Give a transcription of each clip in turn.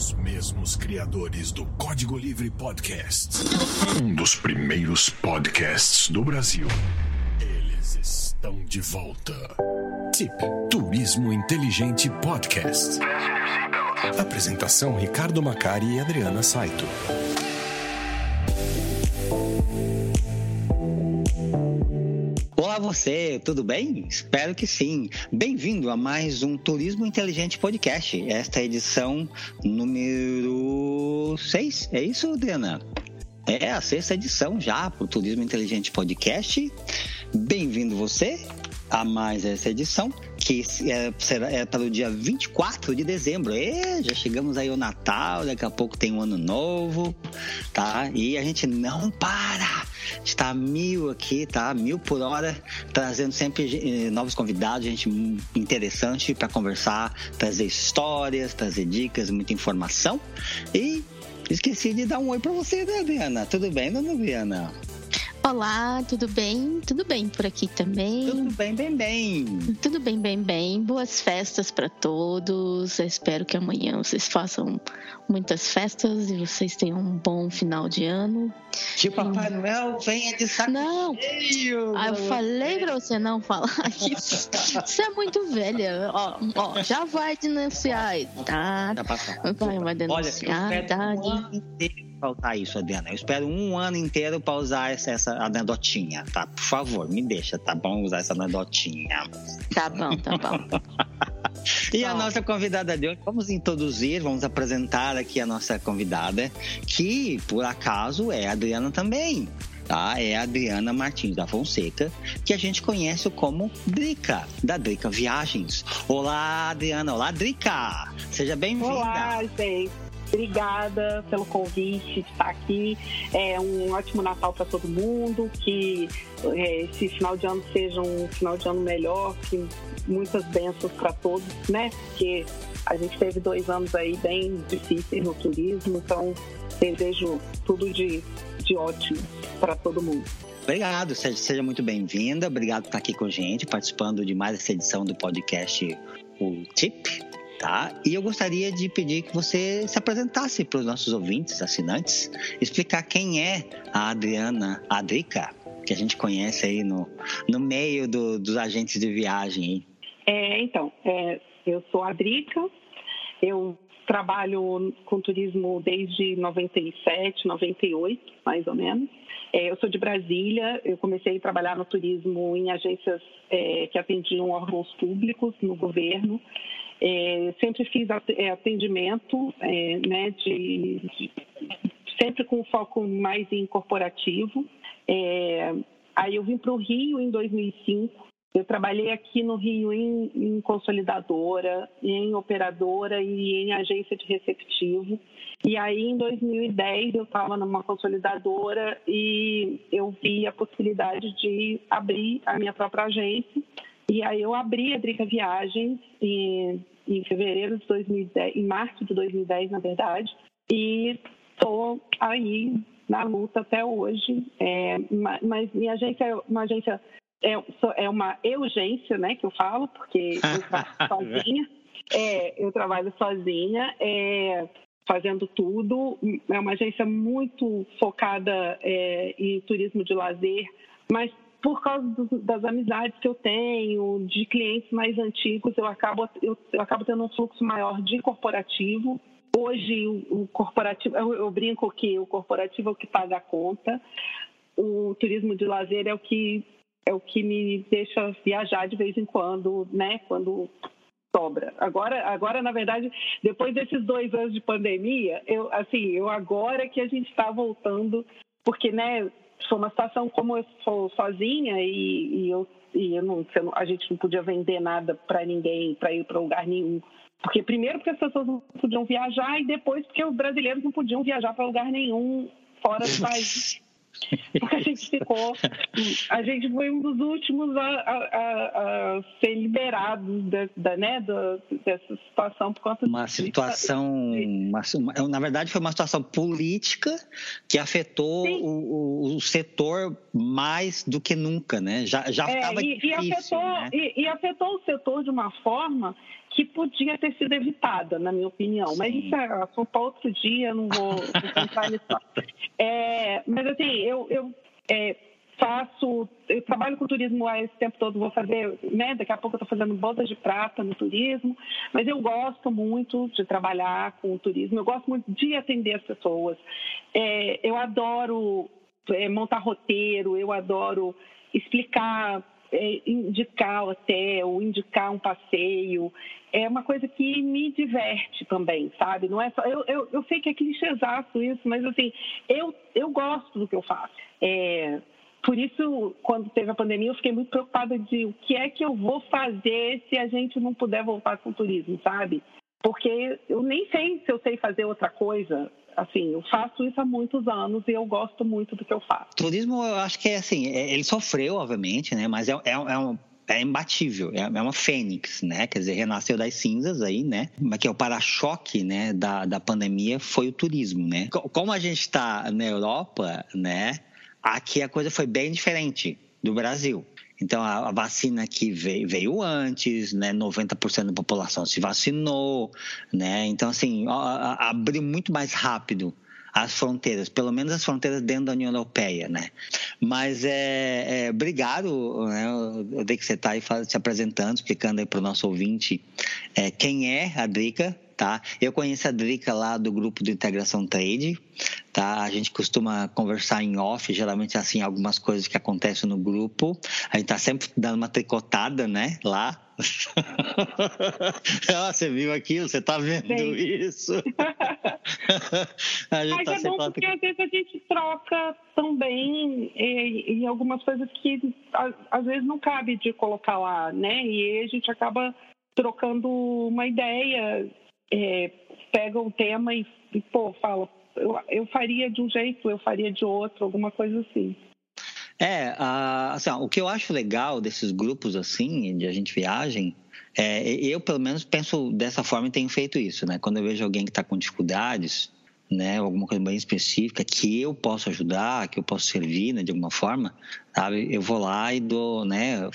Os mesmos criadores do Código Livre Podcast. Um dos primeiros podcasts do Brasil. Eles estão de volta. Tip Turismo Inteligente Podcast. Apresentação Ricardo Macari e Adriana Saito. Você, tudo bem? Espero que sim. Bem-vindo a mais um Turismo Inteligente Podcast. Esta é a edição número 6, é isso, Adriana? É a sexta edição já para o Turismo Inteligente Podcast. Bem-vindo você a mais essa edição, que é, será, é para o dia 24 de dezembro. E já chegamos aí ao Natal, daqui a pouco tem um ano novo, tá? E a gente não para! Está mil aqui, tá? Mil por hora, trazendo sempre eh, novos convidados, gente interessante para conversar, trazer histórias, trazer dicas, muita informação. E esqueci de dar um oi para você, né, Adriana? Tudo bem, dona Adriana? Olá, tudo bem? Tudo bem por aqui também. Tudo bem, bem, bem. Tudo bem, bem, bem. Boas festas para todos. Eu espero que amanhã vocês façam muitas festas e vocês tenham um bom final de ano. Que o Papai e... Noel venha de saco Não, cheio, ah, eu falei para você não falar isso. Você é muito velha. Ó, ó já vai denunciar. Tá, vai, vai denunciar. Olha, eu tá, faltar isso, Adriana. Eu espero um ano inteiro para usar essa, essa anedotinha, tá? Por favor, me deixa, tá bom? Usar essa anedotinha. Tá bom, tá bom. e a nossa convidada de hoje, vamos introduzir, vamos apresentar aqui a nossa convidada, que por acaso é a Adriana também. Tá? É a Adriana Martins da Fonseca, que a gente conhece como Drica, da Drica Viagens. Olá, Adriana. Olá, Drica. Seja bem-vinda. Olá, gente. Obrigada pelo convite de estar aqui. É um ótimo Natal para todo mundo. Que é, esse final de ano seja um final de ano melhor, que muitas bênçãos para todos, né? Porque a gente teve dois anos aí bem difíceis no turismo, então desejo tudo de, de ótimo para todo mundo. Obrigado, seja, seja muito bem-vinda. Obrigado por estar aqui com a gente, participando de mais essa edição do podcast O Tip tá? E eu gostaria de pedir que você se apresentasse para os nossos ouvintes, assinantes, explicar quem é a Adriana Adrica, que a gente conhece aí no, no meio do, dos agentes de viagem. É, então, é, eu sou a Adrica, eu trabalho com turismo desde 97, 98, mais ou menos. É, eu sou de Brasília, eu comecei a trabalhar no turismo em agências é, que atendiam órgãos públicos no governo. É, sempre fiz é, atendimento, é, né, de, de, sempre com foco mais em corporativo. É, aí eu vim para o Rio em 2005. Eu trabalhei aqui no Rio em, em consolidadora, em operadora e em agência de receptivo. E aí, em 2010, eu estava numa consolidadora e eu vi a possibilidade de abrir a minha própria agência. E aí eu abri a Drica Viagens em, em fevereiro de 2010, em março de 2010, na verdade, e estou aí na luta até hoje. É, mas minha agência é uma agência é, é uma urgência, né, que eu falo, porque eu trabalho sozinha. É, eu trabalho sozinha, é, fazendo tudo. É uma agência muito focada é, em turismo de lazer, mas por causa do, das amizades que eu tenho, de clientes mais antigos, eu acabo, eu, eu acabo tendo um fluxo maior de corporativo. Hoje, o, o corporativo, eu, eu, brinco que o corporativo é o que paga a conta, o turismo de lazer é o que é o que me deixa viajar de vez em quando, né? Quando sobra. Agora, agora na verdade, depois desses dois anos de pandemia, eu assim, eu agora que a gente está voltando, porque né foi uma situação como eu sou sozinha e, e eu, e eu não, a gente não podia vender nada para ninguém, para ir para lugar nenhum. Porque primeiro porque as pessoas não podiam viajar e depois porque os brasileiros não podiam viajar para lugar nenhum fora do país. Porque a gente ficou. A gente foi um dos últimos a, a, a ser liberados de, da, né, dessa situação por conta Uma situação. Uma, na verdade, foi uma situação política que afetou o, o, setor mais do que nunca, né? Já, já é, e, difícil. E afetou, né? e, e afetou o setor de uma forma que podia ter sido evitada, na minha opinião. Sim. Mas isso é assunto para outro dia, não vou entrar nisso. É, mas assim, eu, eu é, faço, eu trabalho com turismo há esse tempo todo, vou fazer, né, daqui a pouco eu estou fazendo bodas de prata no turismo, mas eu gosto muito de trabalhar com o turismo, eu gosto muito de atender as pessoas. É, eu adoro é, montar roteiro, eu adoro explicar é, indicar hotel, indicar um passeio, é uma coisa que me diverte também, sabe? Não é só. Eu, eu, eu sei que é clichêzaço isso, mas assim, eu, eu gosto do que eu faço. É, por isso, quando teve a pandemia, eu fiquei muito preocupada de o que é que eu vou fazer se a gente não puder voltar com o turismo, sabe? Porque eu nem sei se eu sei fazer outra coisa assim, eu faço isso há muitos anos e eu gosto muito do que eu faço. Turismo, eu acho que é assim, é, ele sofreu, obviamente, né? Mas é, é, é um é imbatível, é, é uma fênix, né? Quer dizer, renasceu das cinzas aí, né? Mas que é o para-choque, né, da, da pandemia foi o turismo, né? Como a gente está na Europa, né? Aqui a coisa foi bem diferente do Brasil. Então, a, vacina aqui veio, veio antes, né? 90% da população se vacinou, né? Então, assim, abriu muito mais rápido as fronteiras, pelo menos as fronteiras dentro da União Europeia, né? Mas é, é obrigado, né? Eu dei que você está aí se apresentando, explicando aí para o nosso ouvinte é, quem é a Drica, tá? Eu conheço a Drica lá do grupo de Integração Trade, tá? A gente costuma conversar em off, geralmente assim, algumas coisas que acontecem no grupo. A gente tá sempre dando uma tricotada, né? Lá. ah, você viu aquilo, você tá vendo Sim. isso. a gente Mas tá é bom porque às vezes a gente troca também em algumas coisas que às vezes não cabe de colocar lá, né? E a gente acaba trocando uma ideia é, pega um tema e, e pô, fala, eu, eu faria de um jeito, eu faria de outro, alguma coisa assim. É, assim, o que eu acho legal desses grupos assim, de a gente viagem, é, eu pelo menos penso dessa forma e tenho feito isso, né? Quando eu vejo alguém que está com dificuldades, né, alguma coisa bem específica que eu posso ajudar, que eu posso servir, né, de alguma forma, sabe? Eu vou lá e dou, né,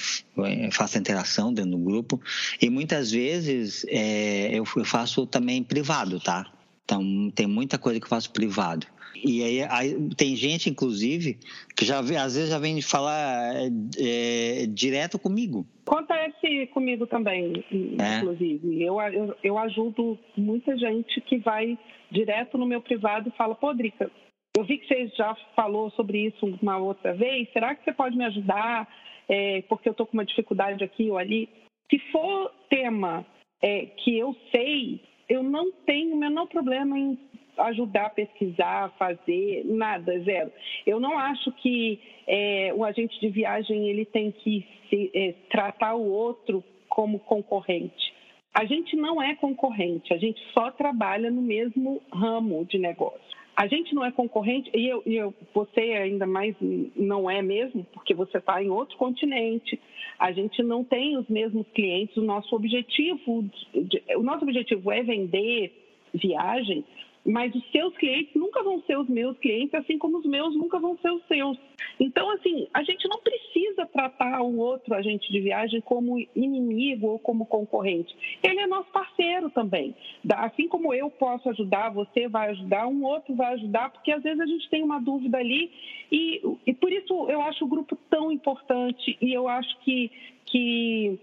faço a interação dentro do grupo e muitas vezes é, eu, faço também privado, tá? Então tem muita coisa que eu faço privado. E aí, aí, tem gente, inclusive, que já às vezes já vem falar é, direto comigo. Acontece comigo também, é. inclusive. Eu, eu, eu, ajudo muita gente que vai direto no meu privado e fala, pô, Drica, eu vi que você já falou sobre isso uma outra vez, será que você pode me ajudar? É, porque eu estou com uma dificuldade aqui ou ali. Se for tema é, que eu sei, eu não tenho o menor problema em ajudar a pesquisar, fazer, nada, zero. Eu não acho que é, o agente de viagem ele tem que se, é, tratar o outro como concorrente. A gente não é concorrente, a gente só trabalha no mesmo ramo de negócio. A gente não é concorrente, e eu, eu, você ainda mais não é mesmo, porque você está em outro continente, a gente não tem os mesmos clientes. O nosso objetivo, o nosso objetivo é vender viagem mas os seus clientes nunca vão ser os meus clientes, assim como os meus nunca vão ser os seus. Então, assim, a gente não precisa tratar o outro agente de viagem como inimigo ou como concorrente. Ele é nosso parceiro também. Assim como eu posso ajudar, você vai ajudar, um outro vai ajudar, porque às vezes a gente tem uma dúvida ali e, e por isso eu acho o grupo tão importante e eu acho que, que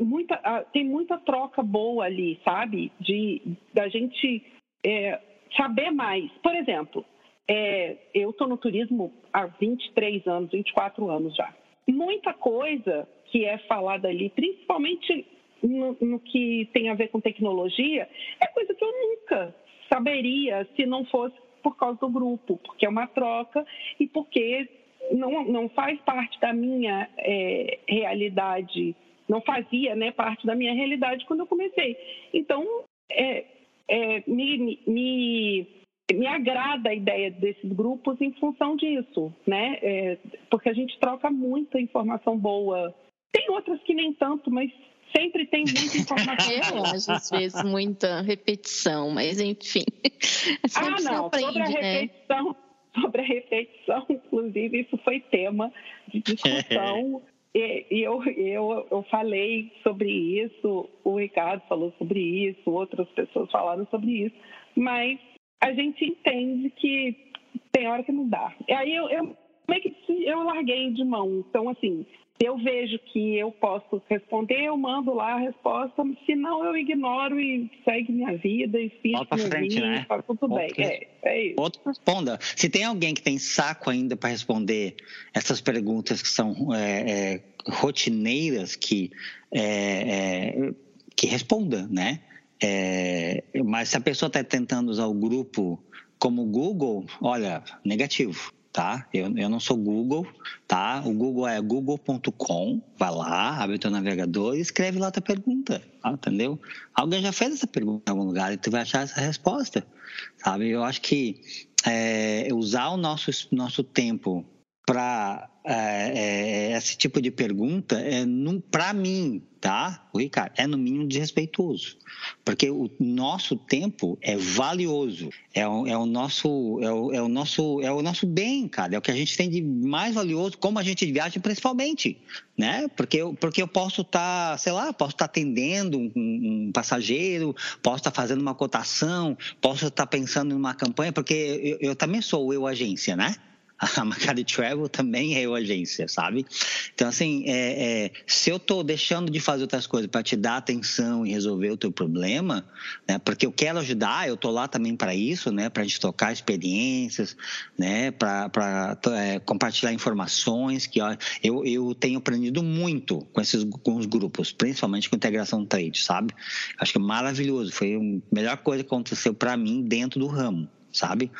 muita, tem muita troca boa ali, sabe? De da gente é, saber mais. Por exemplo, é, eu estou no turismo há 23 anos, 24 anos já. Muita coisa que é falada ali, principalmente no, no, que tem a ver com tecnologia, é coisa que eu nunca saberia se não fosse por causa do grupo, porque é uma troca e porque não, não faz parte da minha é, realidade, não fazia né, parte da minha realidade quando eu comecei. Então, é, é, me, me, me agrada a ideia desses grupos em função disso, né? É, porque a gente troca muita informação boa. Tem outras que nem tanto, mas sempre tem muita informação. Eu acho, às vezes, muita repetição, mas enfim. ah, não, aprende, sobre a né? repetição, sobre a repetição, inclusive, isso foi tema de discussão e, eu, eu, eu falei sobre isso, o Ricardo falou sobre isso, outras pessoas falaram sobre isso, mas a gente entende que tem hora que não dá. E aí eu, eu que eu larguei de mão. Então, assim, eu vejo que eu posso responder, eu mando lá a resposta. Se não, eu ignoro e segue minha vida e fico Volta frente, né? tá tudo bem. É, é isso. Outro responda. Se tem alguém que tem saco ainda para responder essas perguntas que são é, é, rotineiras, que, é, é que responda, né? É, mas se a pessoa está tentando usar o grupo como Google, olha, negativo tá? Eu, eu não sou Google, tá? O Google é google.com, vai lá, abre o teu navegador e escreve lá a tua pergunta, tá? entendeu? Alguém já fez essa pergunta em algum lugar e tu vai achar essa resposta, sabe? Eu acho que é, usar o nosso, nosso tempo para é, é, esse tipo de pergunta, é, para mim, tá, o Ricardo, é no mínimo desrespeitoso. Porque o nosso tempo é valioso, é o, é o, nosso, é o, é, o, nosso, é o nosso bem, cara, é o que a gente tem de mais valioso, como a gente viaja principalmente, né? Porque eu, porque eu posso estar, tá, sei lá, posso estar tá atendendo um, um, passageiro, posso estar tá fazendo uma cotação, posso estar tá pensando em uma campanha, porque eu, eu também sou eu agência, né? a Macari Travel também é eu agência, sabe? Então, assim, é, é, se eu estou deixando de fazer outras coisas para te dar atenção e resolver o teu problema, né? Porque eu quero ajudar, eu estou lá também para isso, né? Para a gente tocar experiências, né? Para é, compartilhar informações que ó, eu, eu tenho aprendido muito com esses com os grupos, principalmente com integração trade, sabe? Acho que é maravilhoso, foi a melhor coisa que aconteceu para mim dentro do ramo sabe?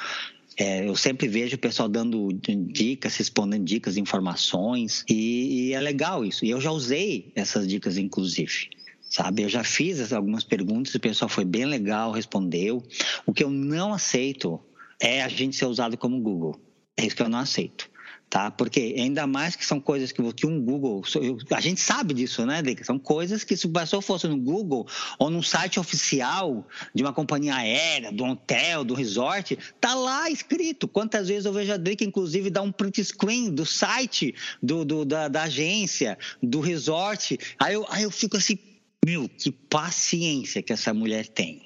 É, eu sempre vejo o pessoal dando dicas, respondendo dicas, informações, e, e é legal isso. E eu já usei essas dicas, inclusive sabe? Eu já fiz algumas perguntas, o pessoal foi bem legal, respondeu. O que eu não aceito é a gente ser usado como Google. É isso que eu não aceito tá? Porque ainda mais que são coisas que, que um Google, a gente sabe disso, né, Drica? São coisas que se o pessoa fosse no Google ou num site oficial de uma companhia aérea, do hotel, do resort, tá lá escrito. Quantas vezes eu vejo a Drica, inclusive, dar um print screen do site do, do da, da, agência, do resort. Aí eu, aí eu fico assim, meu, que paciência que essa mulher tem.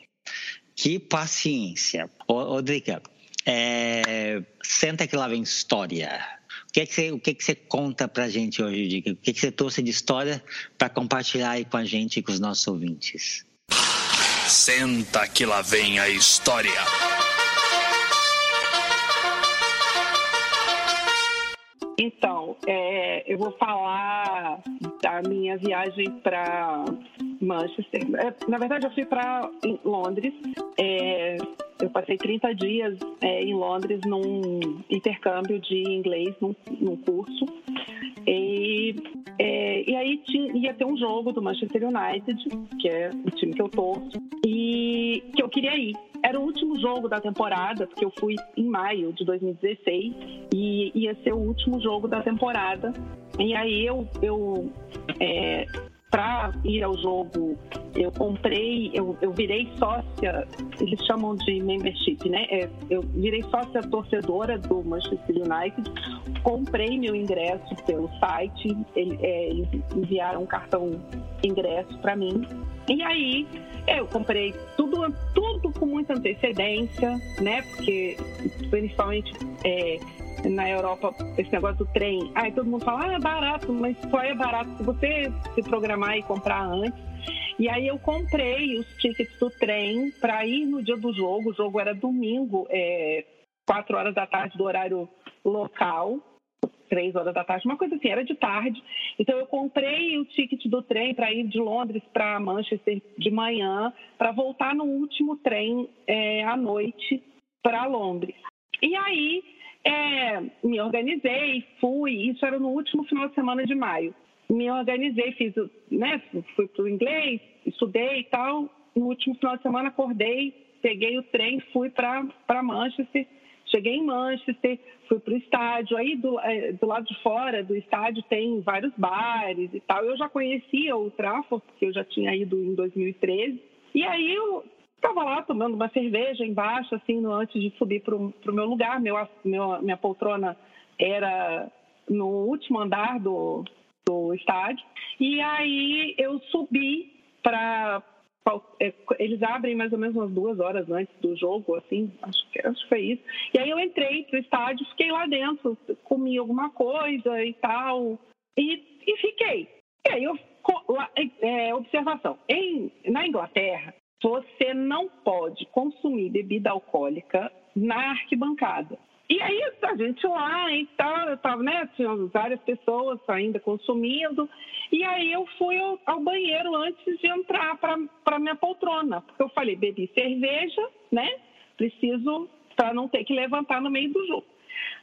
Que paciência. Ô, ô Drica, é, senta que lá vem história. O que, é que, você, o que, é que você conta para a gente hoje, Dica? O que, é que você trouxe de história para compartilhar aí com a gente e com os nossos ouvintes? Senta que lá vem a história. Então, é, eu vou falar da minha viagem para Manchester. É, na verdade, eu fui para Londres. É, eu passei 30 dias é, em Londres num intercâmbio de inglês, num, num curso. E, é, e aí tinha, ia ter um jogo do Manchester United, que é o time que eu torço, e que eu queria ir. Era o último jogo da temporada, porque eu fui em maio de 2016 e ia ser o último jogo da temporada. E aí eu, eu é, para ir ao jogo, eu comprei, eu, eu virei sócia, eles chamam de membership, né? É, eu virei sócia torcedora do Manchester United, comprei meu ingresso pelo site, ele, é, eles enviaram um cartão ingresso para mim. E aí eu comprei tudo, tudo com muita antecedência, né? Porque principalmente é, na Europa esse negócio do trem. Aí todo mundo fala, ah, é barato, mas só é barato se você se programar e comprar antes. E aí eu comprei os tickets do trem para ir no dia do jogo. O jogo era domingo, é, 4 horas da tarde do horário local, três horas da tarde, uma coisa assim, era de tarde. Então eu comprei o ticket do trem para ir de Londres para Manchester de manhã, para voltar no último trem é, à noite para Londres. E aí é, me organizei, fui, isso era no último final de semana de maio. Me organizei, fiz, né, fui para o inglês, estudei e tal. No último final de semana acordei, peguei o trem, fui para Manchester. Cheguei em Manchester, fui para o estádio. Aí do, é, do lado de fora do estádio tem vários bares e tal. Eu já conhecia o Trafford, porque eu já tinha ido em 2013. E aí eu Estava lá tomando uma cerveja embaixo, assim, no, antes de subir para o meu lugar. Meu, meu, minha poltrona era no último andar do, do estádio. E aí eu subi para é, eles abrem mais ou menos umas duas horas antes do jogo, assim, acho que, acho que foi isso. E aí eu entrei pro estádio, fiquei lá dentro, comi alguma coisa e tal, e, e fiquei. E aí eu, é, observação, em, na Inglaterra, você não pode consumir bebida alcoólica na arquibancada. E aí a gente lá e tal, eu tava, né? Tinha várias pessoas ainda consumindo. E aí eu fui ao, ao banheiro antes de entrar para minha poltrona. Porque eu falei, bebi cerveja, né? Preciso para não ter que levantar no meio do jogo.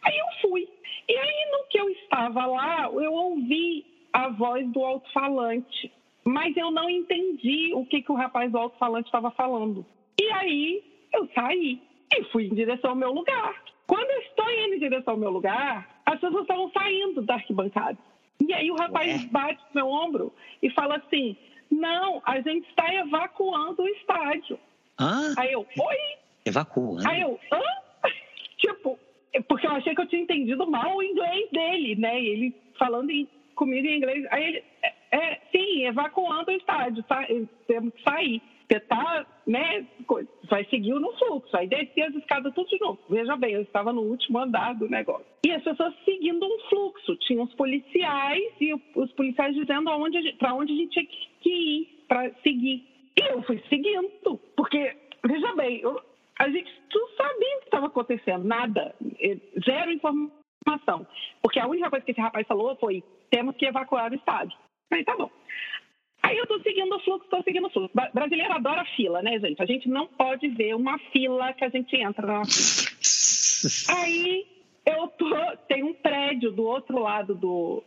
Aí eu fui. E aí, no que eu estava lá, eu ouvi a voz do alto-falante. Mas eu não entendi o que, que o rapaz do alto-falante estava falando. E aí eu saí e fui em direção ao meu lugar. Quando eu estou indo em direção ao meu lugar, as pessoas estavam saindo da arquibancada. E aí o rapaz Ué? bate no meu ombro e fala assim: Não, a gente está evacuando o estádio. Hã? Aí eu, oi? Evacuando? Aí eu, hã? tipo, porque eu achei que eu tinha entendido mal o inglês dele, né? E ele falando comigo em inglês. Aí ele, é, sim, evacuando o estádio, tá? temos que sair. Você tá, né, vai seguir no fluxo. Aí descer as escadas tudo de novo. Veja bem, eu estava no último andar do negócio. E as pessoas seguindo um fluxo. Tinha os policiais e os policiais dizendo para onde a gente tinha que ir para seguir. E eu fui seguindo, porque, veja bem, eu, a gente não sabia o que estava acontecendo, nada, zero informação. Porque a única coisa que esse rapaz falou foi: temos que evacuar o estádio. Aí tá bom. Aí eu estou seguindo o fluxo, estou seguindo o fluxo. Brasileiro adora fila, né, gente? A gente não pode ver uma fila que a gente entra na Aí eu tô, tem um prédio do outro lado do.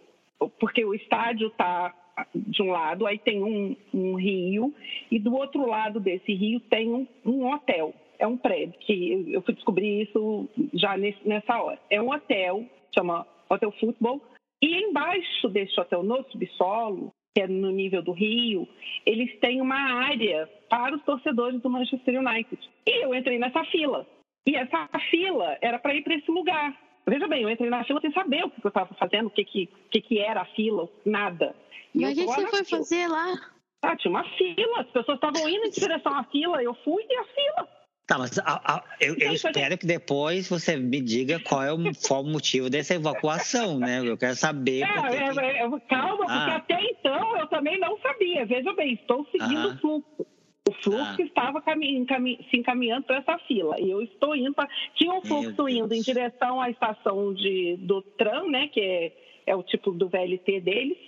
Porque o estádio está de um lado, aí tem um, um, rio, e do outro lado desse rio tem um, um hotel. É um prédio, que eu fui descobrir isso já nesse, nessa hora. É um hotel, chama Hotel Futebol, e embaixo desse hotel, no subsolo, que é no nível do Rio, eles têm uma área para os torcedores do Manchester United. E eu entrei nessa fila. E essa fila era para ir para esse lugar. Veja bem, eu entrei na fila sem saber o que eu estava fazendo, o que, que, que, que era a fila, nada. E Mas o que você foi fila. fazer lá? Ah, tinha uma fila, as pessoas estavam indo em direção à fila, eu fui e a fila. Tá, mas a, a, eu, eu, espero que depois você me diga qual é o, qual o motivo dessa evacuação, né? Eu quero saber. É, é, que... é, calma, ah. porque até então eu também não sabia. Veja bem, estou seguindo ah. o fluxo. O fluxo ah. estava se encaminhando para essa fila. E eu estou indo para. Tinha um fluxo indo em direção à estação de, do tram, né? Que é, é o tipo do VLT deles.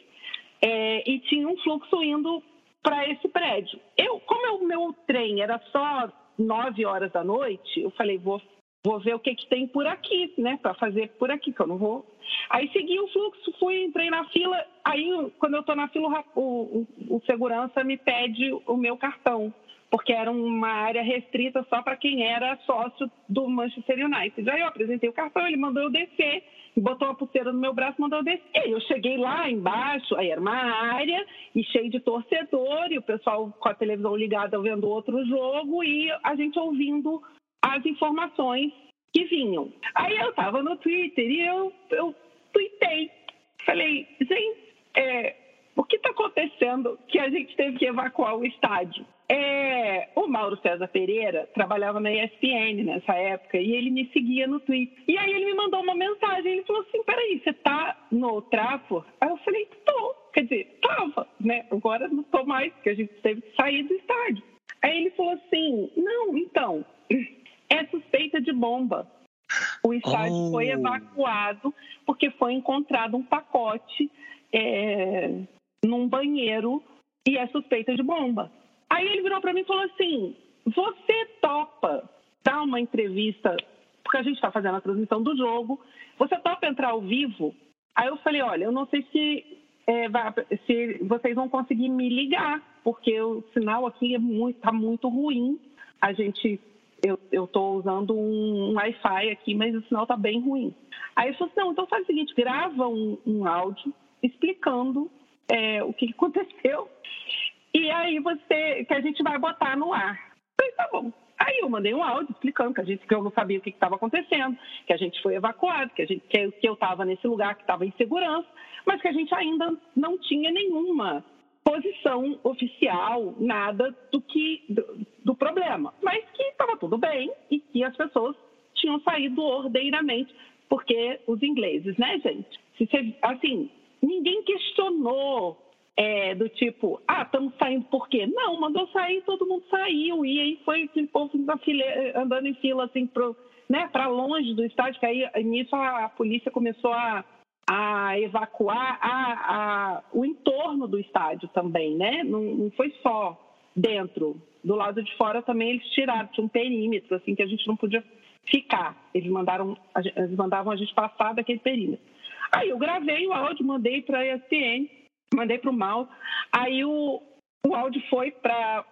É, e tinha um fluxo indo para esse prédio. Eu, como o meu trem era só nove horas da noite, eu falei, vou, vou ver o que, que tem por aqui, né? Para fazer por aqui, que eu não vou. Aí segui o fluxo, fui, entrei na fila. Aí, quando eu estou na fila, o, o, o segurança me pede o meu cartão porque era uma área restrita só para quem era sócio do Manchester United. Aí eu apresentei o cartão, ele mandou eu descer, botou uma pulseira no meu braço, mandou eu descer. Eu cheguei lá embaixo, aí era uma área e cheio de torcedor, e o pessoal com a televisão ligada vendo outro jogo e a gente ouvindo as informações que vinham. Aí eu estava no Twitter e eu, eu tuitei. Falei, gente, é, o que está acontecendo que a gente teve que evacuar o estádio? É, o Mauro César Pereira trabalhava na ESPN nessa época e ele me seguia no Twitter. E aí ele me mandou uma mensagem, ele falou assim, peraí, você tá no Trafford? Aí eu falei, tô. Quer dizer, tava, né? Agora não tô mais, porque a gente teve que sair do estádio. Aí ele falou assim, não, então, é suspeita de bomba. O estádio oh. foi evacuado porque foi encontrado um pacote é, num banheiro e é suspeita de bomba. Aí ele virou para mim e falou assim: Você topa dar uma entrevista, porque a gente está fazendo a transmissão do jogo, você topa entrar ao vivo? Aí eu falei: Olha, eu não sei se, é, se vocês vão conseguir me ligar, porque o sinal aqui é muito, tá muito ruim. A gente eu estou usando um, Wi-Fi aqui, mas o sinal está bem ruim. Aí ele falou assim, não, então faz o seguinte, grava um, um áudio explicando é, o que aconteceu e aí você, que a gente vai botar no ar. falei, tá bom. Aí eu mandei um áudio explicando que, a gente, que eu não sabia o que estava acontecendo, que a gente foi evacuado, que, a gente, que, eu estava nesse lugar que estava em segurança, mas que a gente ainda não tinha nenhuma posição oficial, nada do que do, do problema, mas que estava tudo bem e que as pessoas tinham saído ordeiramente, porque os ingleses, né, gente? Se você, assim, ninguém questionou é, do tipo, ah, estamos saindo por quê? Não, mandou sair, todo mundo saiu. E aí foi aquele povo fila, andando em fila assim para né, longe do estádio, que aí nisso a, a polícia começou a, a evacuar a, a, o entorno do estádio também, né? Não, não foi só dentro. Do lado de fora também eles tiraram, tinha um perímetro, assim, que a gente não podia ficar. Eles, mandaram, eles mandavam a gente passar daquele perímetro. Aí eu gravei o áudio, mandei para a ESPN, mandei para o Mal. Aí o, o áudio foi para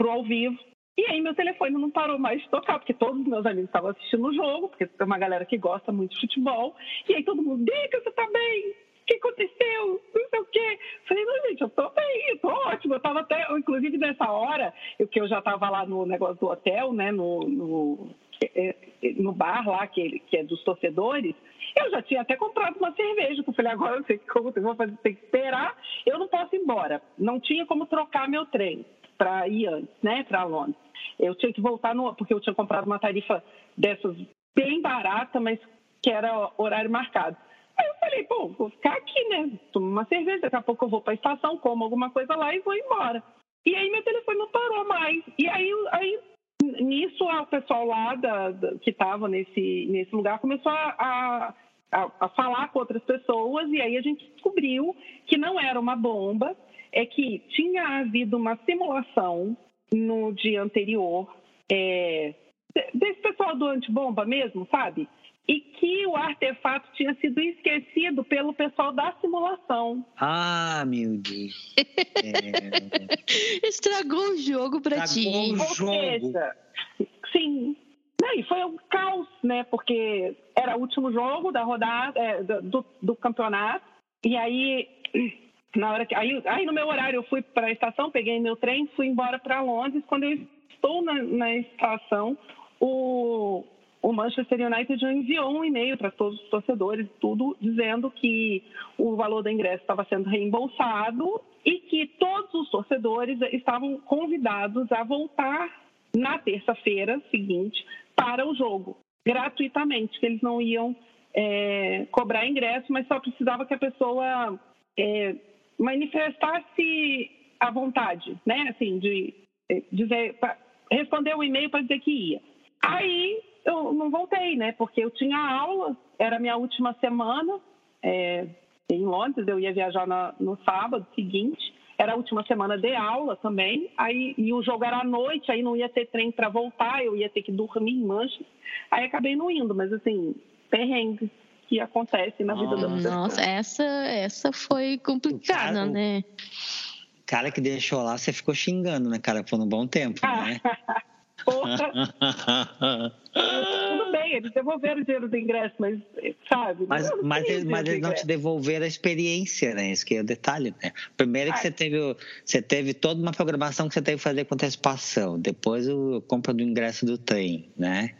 o ao vivo. E aí meu telefone não parou mais de tocar, porque todos os meus amigos estavam assistindo o jogo, porque tem uma galera que gosta muito de futebol. E aí todo mundo, Dica, você tá bem? O que aconteceu? Não sei o quê. Falei, não, gente, eu tô bem, eu tô ótimo. Eu tava até, inclusive nessa hora, eu, que eu já tava lá no negócio do hotel, né, no, no, é, é, no bar lá, que, que é dos torcedores, eu já tinha até comprado uma cerveja, que eu falei, agora eu sei como eu vou fazer, tem que esperar, eu não posso ir embora. Não tinha como trocar meu trem para ir antes, né, para Londres. Eu tinha que voltar no. Porque eu tinha comprado uma tarifa dessas bem barata, mas que era horário marcado. Aí eu falei, pô, vou ficar aqui, né? Tomo uma cerveja, daqui a pouco eu vou para a estação, como alguma coisa lá e vou embora. E aí meu telefone não parou mais. E aí, aí nisso o pessoal lá da, da que estava nesse, nesse lugar começou a, a, a, falar com outras pessoas e aí a gente descobriu que não era uma bomba, é que tinha havido uma simulação no dia anterior, é, desse pessoal do antibomba mesmo, sabe? E que o artefato tinha sido esquecido pelo pessoal da simulação. Ah, meu Deus. É... Estragou o jogo para ti. O jogo. Seja, sim. E foi um caos, né? Porque era o último jogo da rodada, é, do, do campeonato. E aí na hora que aí, aí no meu horário eu fui para a estação, peguei meu trem, fui embora para Londres. Quando eu estou na, na estação, o, o Manchester United já enviou um e-mail para todos os torcedores, tudo dizendo que o valor do ingresso estava sendo reembolsado e que todos os torcedores estavam convidados a voltar na terça-feira seguinte para o jogo, gratuitamente, que eles não iam é, cobrar ingresso, mas só precisava que a pessoa é, manifestasse à vontade, né? Assim, de eh, dizer, responder o e-mail para dizer que ia. Aí eu não voltei, né? Porque eu tinha aula, era a minha última semana é, em Londres, eu ia viajar na, no sábado seguinte, era a última semana de aula também, aí, e o jogo era à noite, aí não ia ter trem para voltar, eu ia ter que dormir em Manchester, aí acabei não indo, mas assim, perrengue que acontece na vida oh, da pessoa. Nossa, essa, essa foi complicada, cara, né? O cara que deixou lá, você ficou xingando, né, cara? Por um bom tempo, né? Porra! Tudo bem, eles devolveram o dinheiro do ingresso, mas, sabe? Mas, mas, eles, mas eles não te devolveram a experiência, né? Esse que é o detalhe, né? Primeiro que você teve, você teve toda uma programação que você teve que fazer com antecipação, depois a compra do ingresso do trem, né?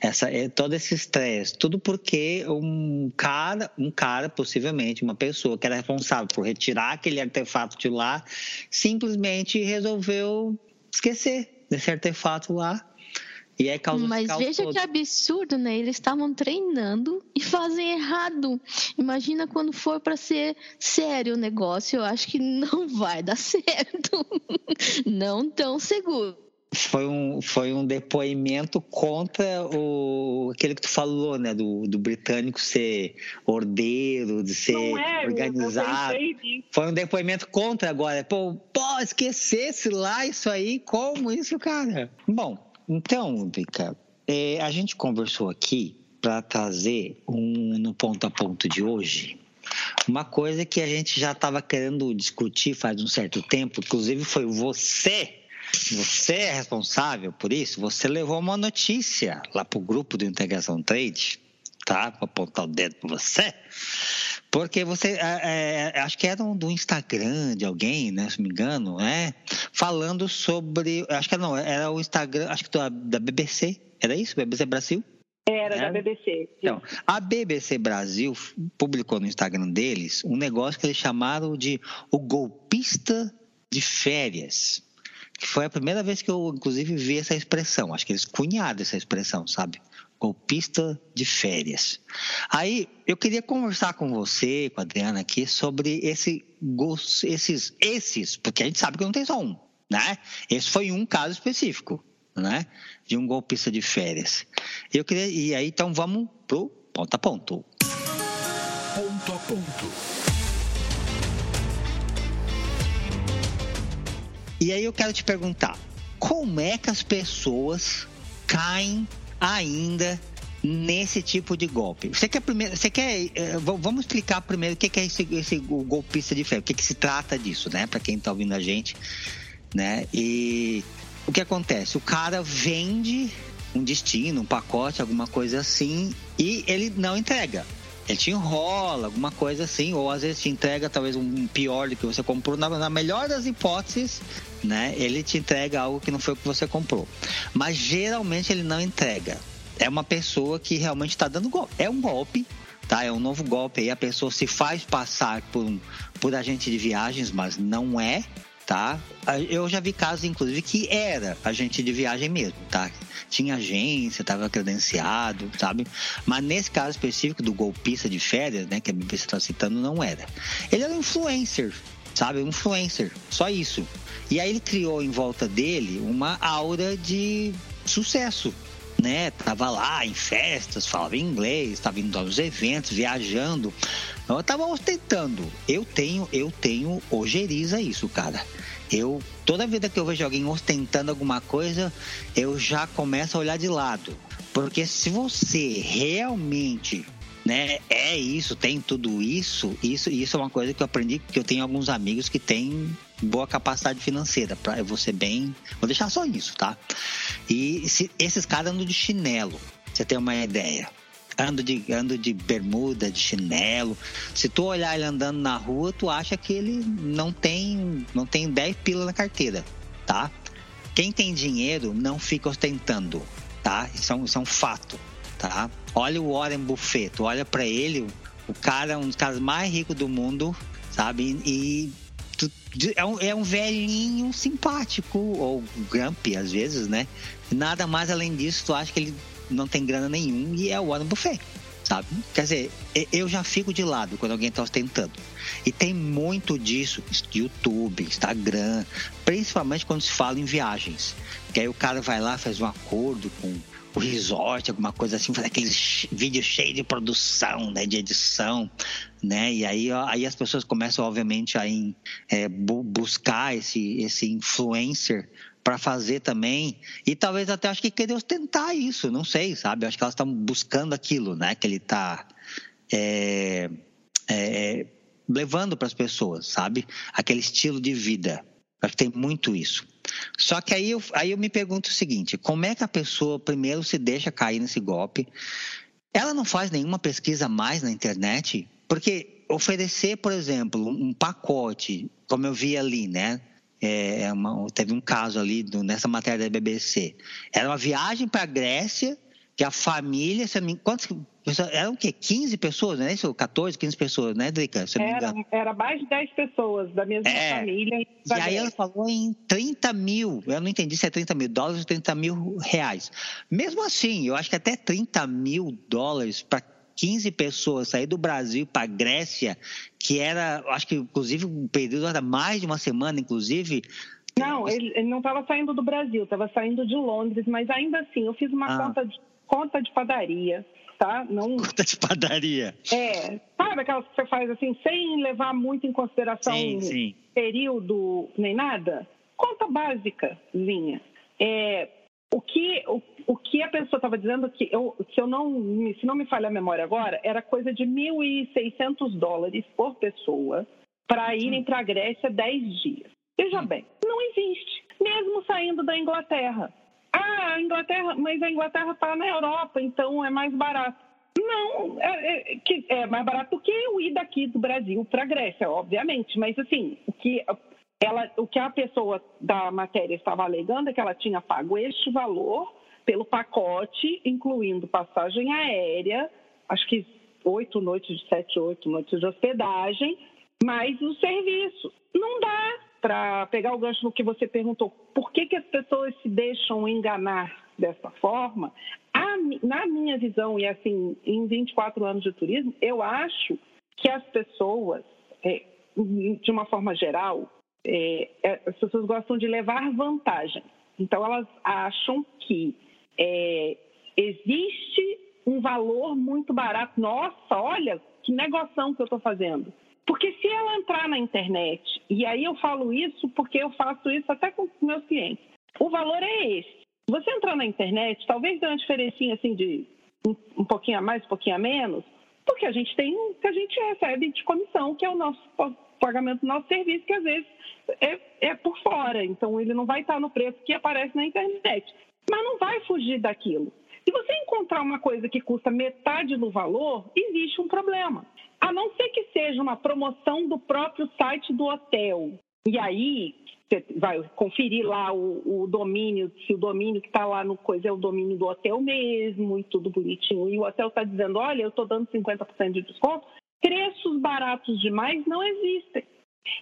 Essa, é, todo esse estresse, tudo porque um cara, um cara, possivelmente, uma pessoa que era responsável por retirar aquele artefato de lá, simplesmente resolveu esquecer desse artefato lá e aí causa Mas veja todo. que absurdo, né? Eles estavam treinando e fazem errado. Imagina quando for para ser sério o negócio, eu acho que não vai dar certo. Não tão seguro. Foi um, foi um depoimento contra o, aquele que tu falou, né? Do, do britânico ser ordeiro, de ser é, organizado. Foi um depoimento contra agora. Pô, pô, esquecesse lá isso aí, como isso, cara? Bom, então, Vika, é, a gente conversou aqui para trazer um no ponto a ponto de hoje uma coisa que a gente já estava querendo discutir faz um certo tempo, inclusive foi você. Você é responsável por isso. Você levou uma notícia lá para o grupo do Integração Trade, tá? Vou apontar o dedo para você. Porque você, é, é, acho que era um, do Instagram de alguém, né, se não me engano, né? Falando sobre, acho que não, era o Instagram, acho que da, da BBC, era isso? BBC Brasil? Era, da BBC. Então, a BBC Brasil publicou no Instagram deles um negócio que eles chamaram de o golpista de férias. Foi a primeira vez que eu, inclusive, vi essa expressão. Acho que eles cunharam essa expressão, sabe? golpista de férias. Aí eu queria conversar com você, com a Adriana aqui, sobre esse, esses, esses, porque a gente sabe que não tem só um, né? Esse foi um caso específico, né? De um golpista de férias. Eu queria, e aí então vamos pro ponto a ponto. Ponto a ponto. E aí eu quero te perguntar, como é que as pessoas caem ainda nesse tipo de golpe. Você quer primeiro, você quer, eh, vamos explicar primeiro o que é esse, esse golpista de fé, o que, que se trata disso, né? Para quem está ouvindo a gente, né? E o que acontece? O cara vende um destino, um pacote, alguma coisa assim, e ele não entrega. Ele te enrola, alguma coisa assim, ou às vezes te entrega talvez um pior do que você comprou. Na, na melhor das hipóteses, né? Ele te entrega algo que não foi o que você comprou. Mas geralmente ele não entrega. É uma pessoa que realmente está dando golpe. É um golpe, tá? É um novo golpe aí. A pessoa se faz passar por um por agente de viagens, mas não é, tá? Eu já vi casos, inclusive, que era agente de viagem mesmo, tá? Tinha agência, estava credenciado, sabe? Mas nesse caso específico do golpista de férias, né, que a BBC está citando, não era. Ele era um influencer, sabe? Um influencer, só isso. E aí ele criou em volta dele uma aura de sucesso, né? Tava lá em festas, falava inglês, estava indo aos eventos, viajando. Eu tava ostentando. Eu tenho, eu tenho ojeriza isso, cara. Eu toda vida que eu vejo alguém ostentando alguma coisa, eu já começo a olhar de lado. Porque se você realmente né, é isso, tem tudo isso, isso, isso é uma coisa que eu aprendi, que eu tenho alguns amigos que têm boa capacidade financeira, para eu vou ser bem, vou deixar só isso, tá? E se, esses caras andam de chinelo, você tem uma ideia. Ando de, ando de bermuda, de chinelo. Se tu olhar ele andando na rua, tu acha que ele não tem, não tem 10 pila na carteira, tá? Quem tem dinheiro não fica ostentando, tá? Isso é um, isso é um fato, tá? Olha o Warren Buffett, olha para ele, o cara, um dos caras mais ricos do mundo, sabe? E é um, é um velhinho simpático, ou grumpy às vezes, né? Nada mais além disso, tu acha que ele não tem grana nenhum e é o Warren Buffett, sabe? Quer dizer, eu já fico de lado quando alguém está ostentando. E tem muito disso, YouTube, Instagram, principalmente quando se fala em viagens. Que aí o cara vai lá, faz um acordo com o resort, alguma coisa assim, fazer aqueles vídeos cheios de produção, né, de edição, né? E aí, aí as pessoas começam, obviamente, a em, é, bu buscar esse, esse influencer para fazer também e talvez até acho que querer ostentar isso, não sei, sabe? Acho que elas estão buscando aquilo, né? Que ele está é, é, levando para as pessoas, sabe? Aquele estilo de vida. Acho que tem muito isso. Só que aí eu, aí eu me pergunto o seguinte: como é que a pessoa primeiro se deixa cair nesse golpe? Ela não faz nenhuma pesquisa mais na internet? Porque oferecer, por exemplo, um pacote, como eu vi ali, né? É, é uma, teve um caso ali do, nessa matéria da BBC. Era uma viagem para a Grécia que a família, quantos, eram o quê? 15 pessoas, não é isso? 14, 15 pessoas, né, Drica? Era, era mais de 10 pessoas da mesma é. família. E aí ela falou em 30 mil, eu não entendi se é 30 mil dólares ou 30 mil reais. Mesmo assim, eu acho que até 30 mil dólares para 15 pessoas sair do Brasil para a Grécia, que era, acho que inclusive um período era mais de uma semana, inclusive, não, ele, ele não estava saindo do Brasil, estava saindo de Londres, mas ainda assim, eu fiz uma ah. conta de conta de padaria, tá? Não... Conta de padaria. É, sabe aquelas que você faz assim, sem levar muito em consideração sim, sim. período nem nada? Conta básicazinha. É, o que, o, o que a pessoa estava dizendo que eu, que eu não, se não me falha a memória agora, era coisa de 1.600 dólares por pessoa para irem para a Grécia 10 dias. Veja hum. bem, não existe, mesmo saindo da Inglaterra. Ah, a Inglaterra, mas a Inglaterra está na Europa, então é mais barato. Não, é, é, é mais barato do que o ir daqui do Brasil para a Grécia, obviamente. Mas assim, o que ela, o que a pessoa da matéria estava alegando é que ela tinha pago este valor pelo pacote, incluindo passagem aérea, acho que oito noites de sete, oito noites de hospedagem, mais o serviço. Não dá para pegar o gancho no que você perguntou, por que, que as pessoas se deixam enganar dessa forma? A, na minha visão, e assim, em 24 anos de turismo, eu acho que as pessoas, é, de uma forma geral, é, é, as pessoas gostam de levar vantagem. Então, elas acham que é, existe um valor muito barato. Nossa, olha que negociação que eu estou fazendo. Porque se ela entrar na internet, e aí eu falo isso porque eu faço isso até com meus clientes, o valor é esse. Se você entrar na internet, talvez dê uma diferencinha assim de um, pouquinho a mais, um pouquinho a menos, porque a gente tem que a gente recebe de comissão, que é o nosso pagamento do nosso serviço, que às vezes é, é por fora. Então ele não vai estar no preço que aparece na internet. Mas não vai fugir daquilo. Se você encontrar uma coisa que custa metade do valor, existe um problema. A não ser que seja uma promoção do próprio site do hotel. E aí, você vai conferir lá o, o domínio, se o domínio que está lá no coisa é o domínio do hotel mesmo e tudo bonitinho. E o hotel está dizendo: olha, eu estou dando 50% de desconto. Preços baratos demais não existem.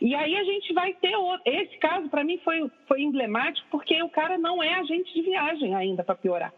E aí a gente vai ter outro. Esse caso, para mim, foi, foi emblemático porque o cara não é agente de viagem ainda, para piorar.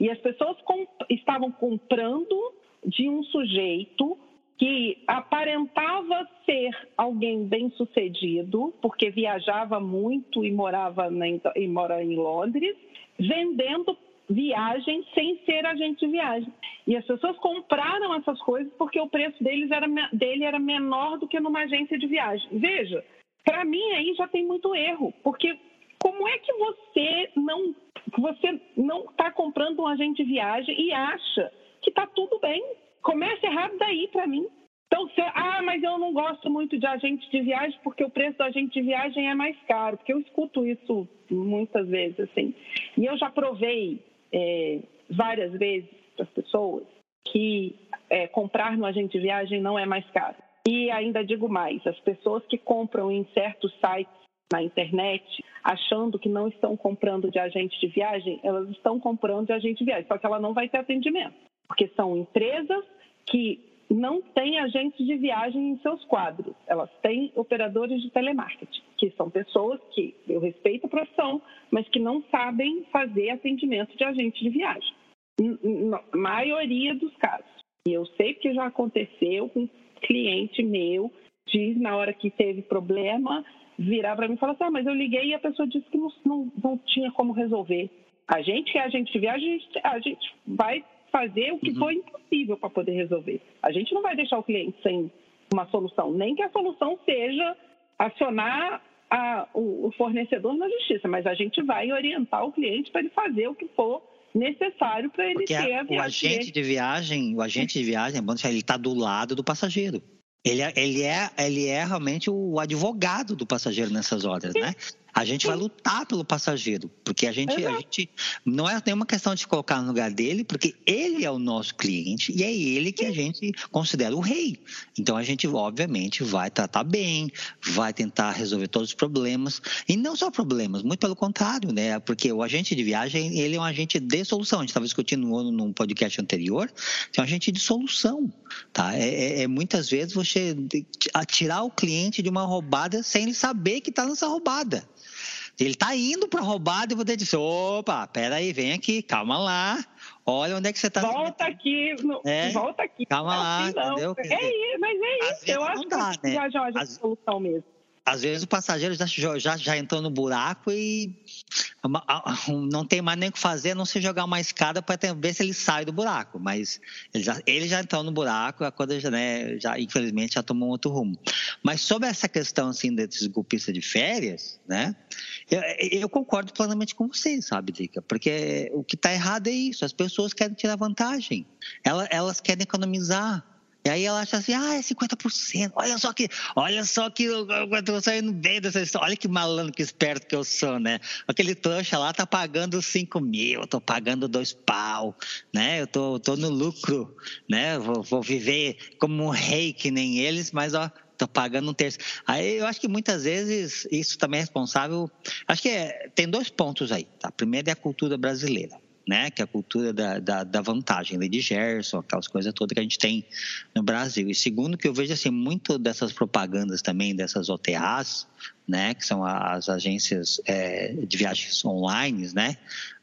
E as pessoas comp estavam comprando de um sujeito que aparentava ser alguém bem sucedido, porque viajava muito e morava na, e mora em Londres, vendendo viagem sem ser agente de viagem. E as pessoas compraram essas coisas porque o preço deles era, dele era menor do que numa agência de viagem. Veja, para mim aí já tem muito erro, porque como é que você não você não está comprando um agente de viagem e acha que está tudo bem? Começa errado daí para mim. Então, se, ah, mas eu não gosto muito de agente de viagem porque o preço do agente de viagem é mais caro, porque eu escuto isso muitas vezes, assim. E eu já provei é, várias vezes para as pessoas que é, comprar no agente de viagem não é mais caro. E ainda digo mais, as pessoas que compram em certos sites na internet, achando que não estão comprando de agente de viagem, elas estão comprando de agente de viagem, só que ela não vai ter atendimento, porque são empresas que não têm agentes de viagem em seus quadros, elas têm operadores de telemarketing, que são pessoas que eu respeito a profissão, mas que não sabem fazer atendimento de agente de viagem. Na maioria dos casos. E eu sei que já aconteceu com um cliente meu, diz na hora que teve problema, virar para mim e falar assim: ah, mas eu liguei e a pessoa disse que não, não, não tinha como resolver. A gente que é agente de viagem, a gente, a gente vai fazer o que uhum. for impossível para poder resolver. A gente não vai deixar o cliente sem uma solução, nem que a solução seja acionar a, o, o, fornecedor na justiça, mas a gente vai orientar o cliente para ele fazer o que for necessário para ele Porque ter a, a viagem. O agente de viagem, o agente de viagem, ele está do lado do passageiro. Ele é, ele, é, ele é realmente o advogado do passageiro nessas horas, né? A gente vai lutar pelo passageiro, porque a gente, a gente não é nenhuma questão de colocar no lugar dele, porque ele é o nosso cliente e é ele que a gente considera o rei. Então a gente, obviamente, vai tratar bem, vai tentar resolver todos os problemas e não só problemas, muito pelo contrário, né? Porque o agente de viagem ele é um agente de solução. A gente estava discutindo num podcast anterior, é um agente de solução, tá? É, é, é muitas vezes você tirar o cliente de uma roubada sem ele saber que está nessa roubada. Ele tá indo para roubada e você disse: opa, peraí, vem aqui, calma lá. Olha onde é que você está. Volta aqui, é, volta aqui. Calma é lá, assim, entendeu? É, mas é isso. Eu acho dá, que né? já já é a solução mesmo às vezes o passageiro já, já, já entrou no buraco e não tem mais nem o que fazer, a não se jogar uma escada para ver se ele sai do buraco. Mas ele já, ele já entrou no buraco, a coisa já, né, já, infelizmente, já tomou um outro rumo. Mas sobre essa questão assim, desses golpistas de férias, né, eu, eu concordo plenamente com você, sabe, Dica? Porque o que está errado é isso, as pessoas querem tirar vantagem, elas, elas querem economizar. E aí ela acha assim, ah, é 50%. Olha só que, olha só que eu, eu tô saindo bem dessa história. Olha que malandro, que esperto que eu sou, né? Aquele trouxa lá tá pagando 5 mil, eu tô pagando dois pau, né? Eu tô, tô no lucro, né? Vou, vou viver como um rei que nem eles, mas ó, tô pagando um terço. Aí eu acho que muitas vezes isso também é responsável. Acho que é, tem dois pontos aí, tá? Primeiro é a cultura brasileira né? Que é a cultura da, da, da vantagem, Lady Gerson, aquelas coisas todas que a gente tem no Brasil. E segundo, que eu vejo assim, muito dessas propagandas também, dessas OTAs, né? Que são as agências é, de viagens online, né?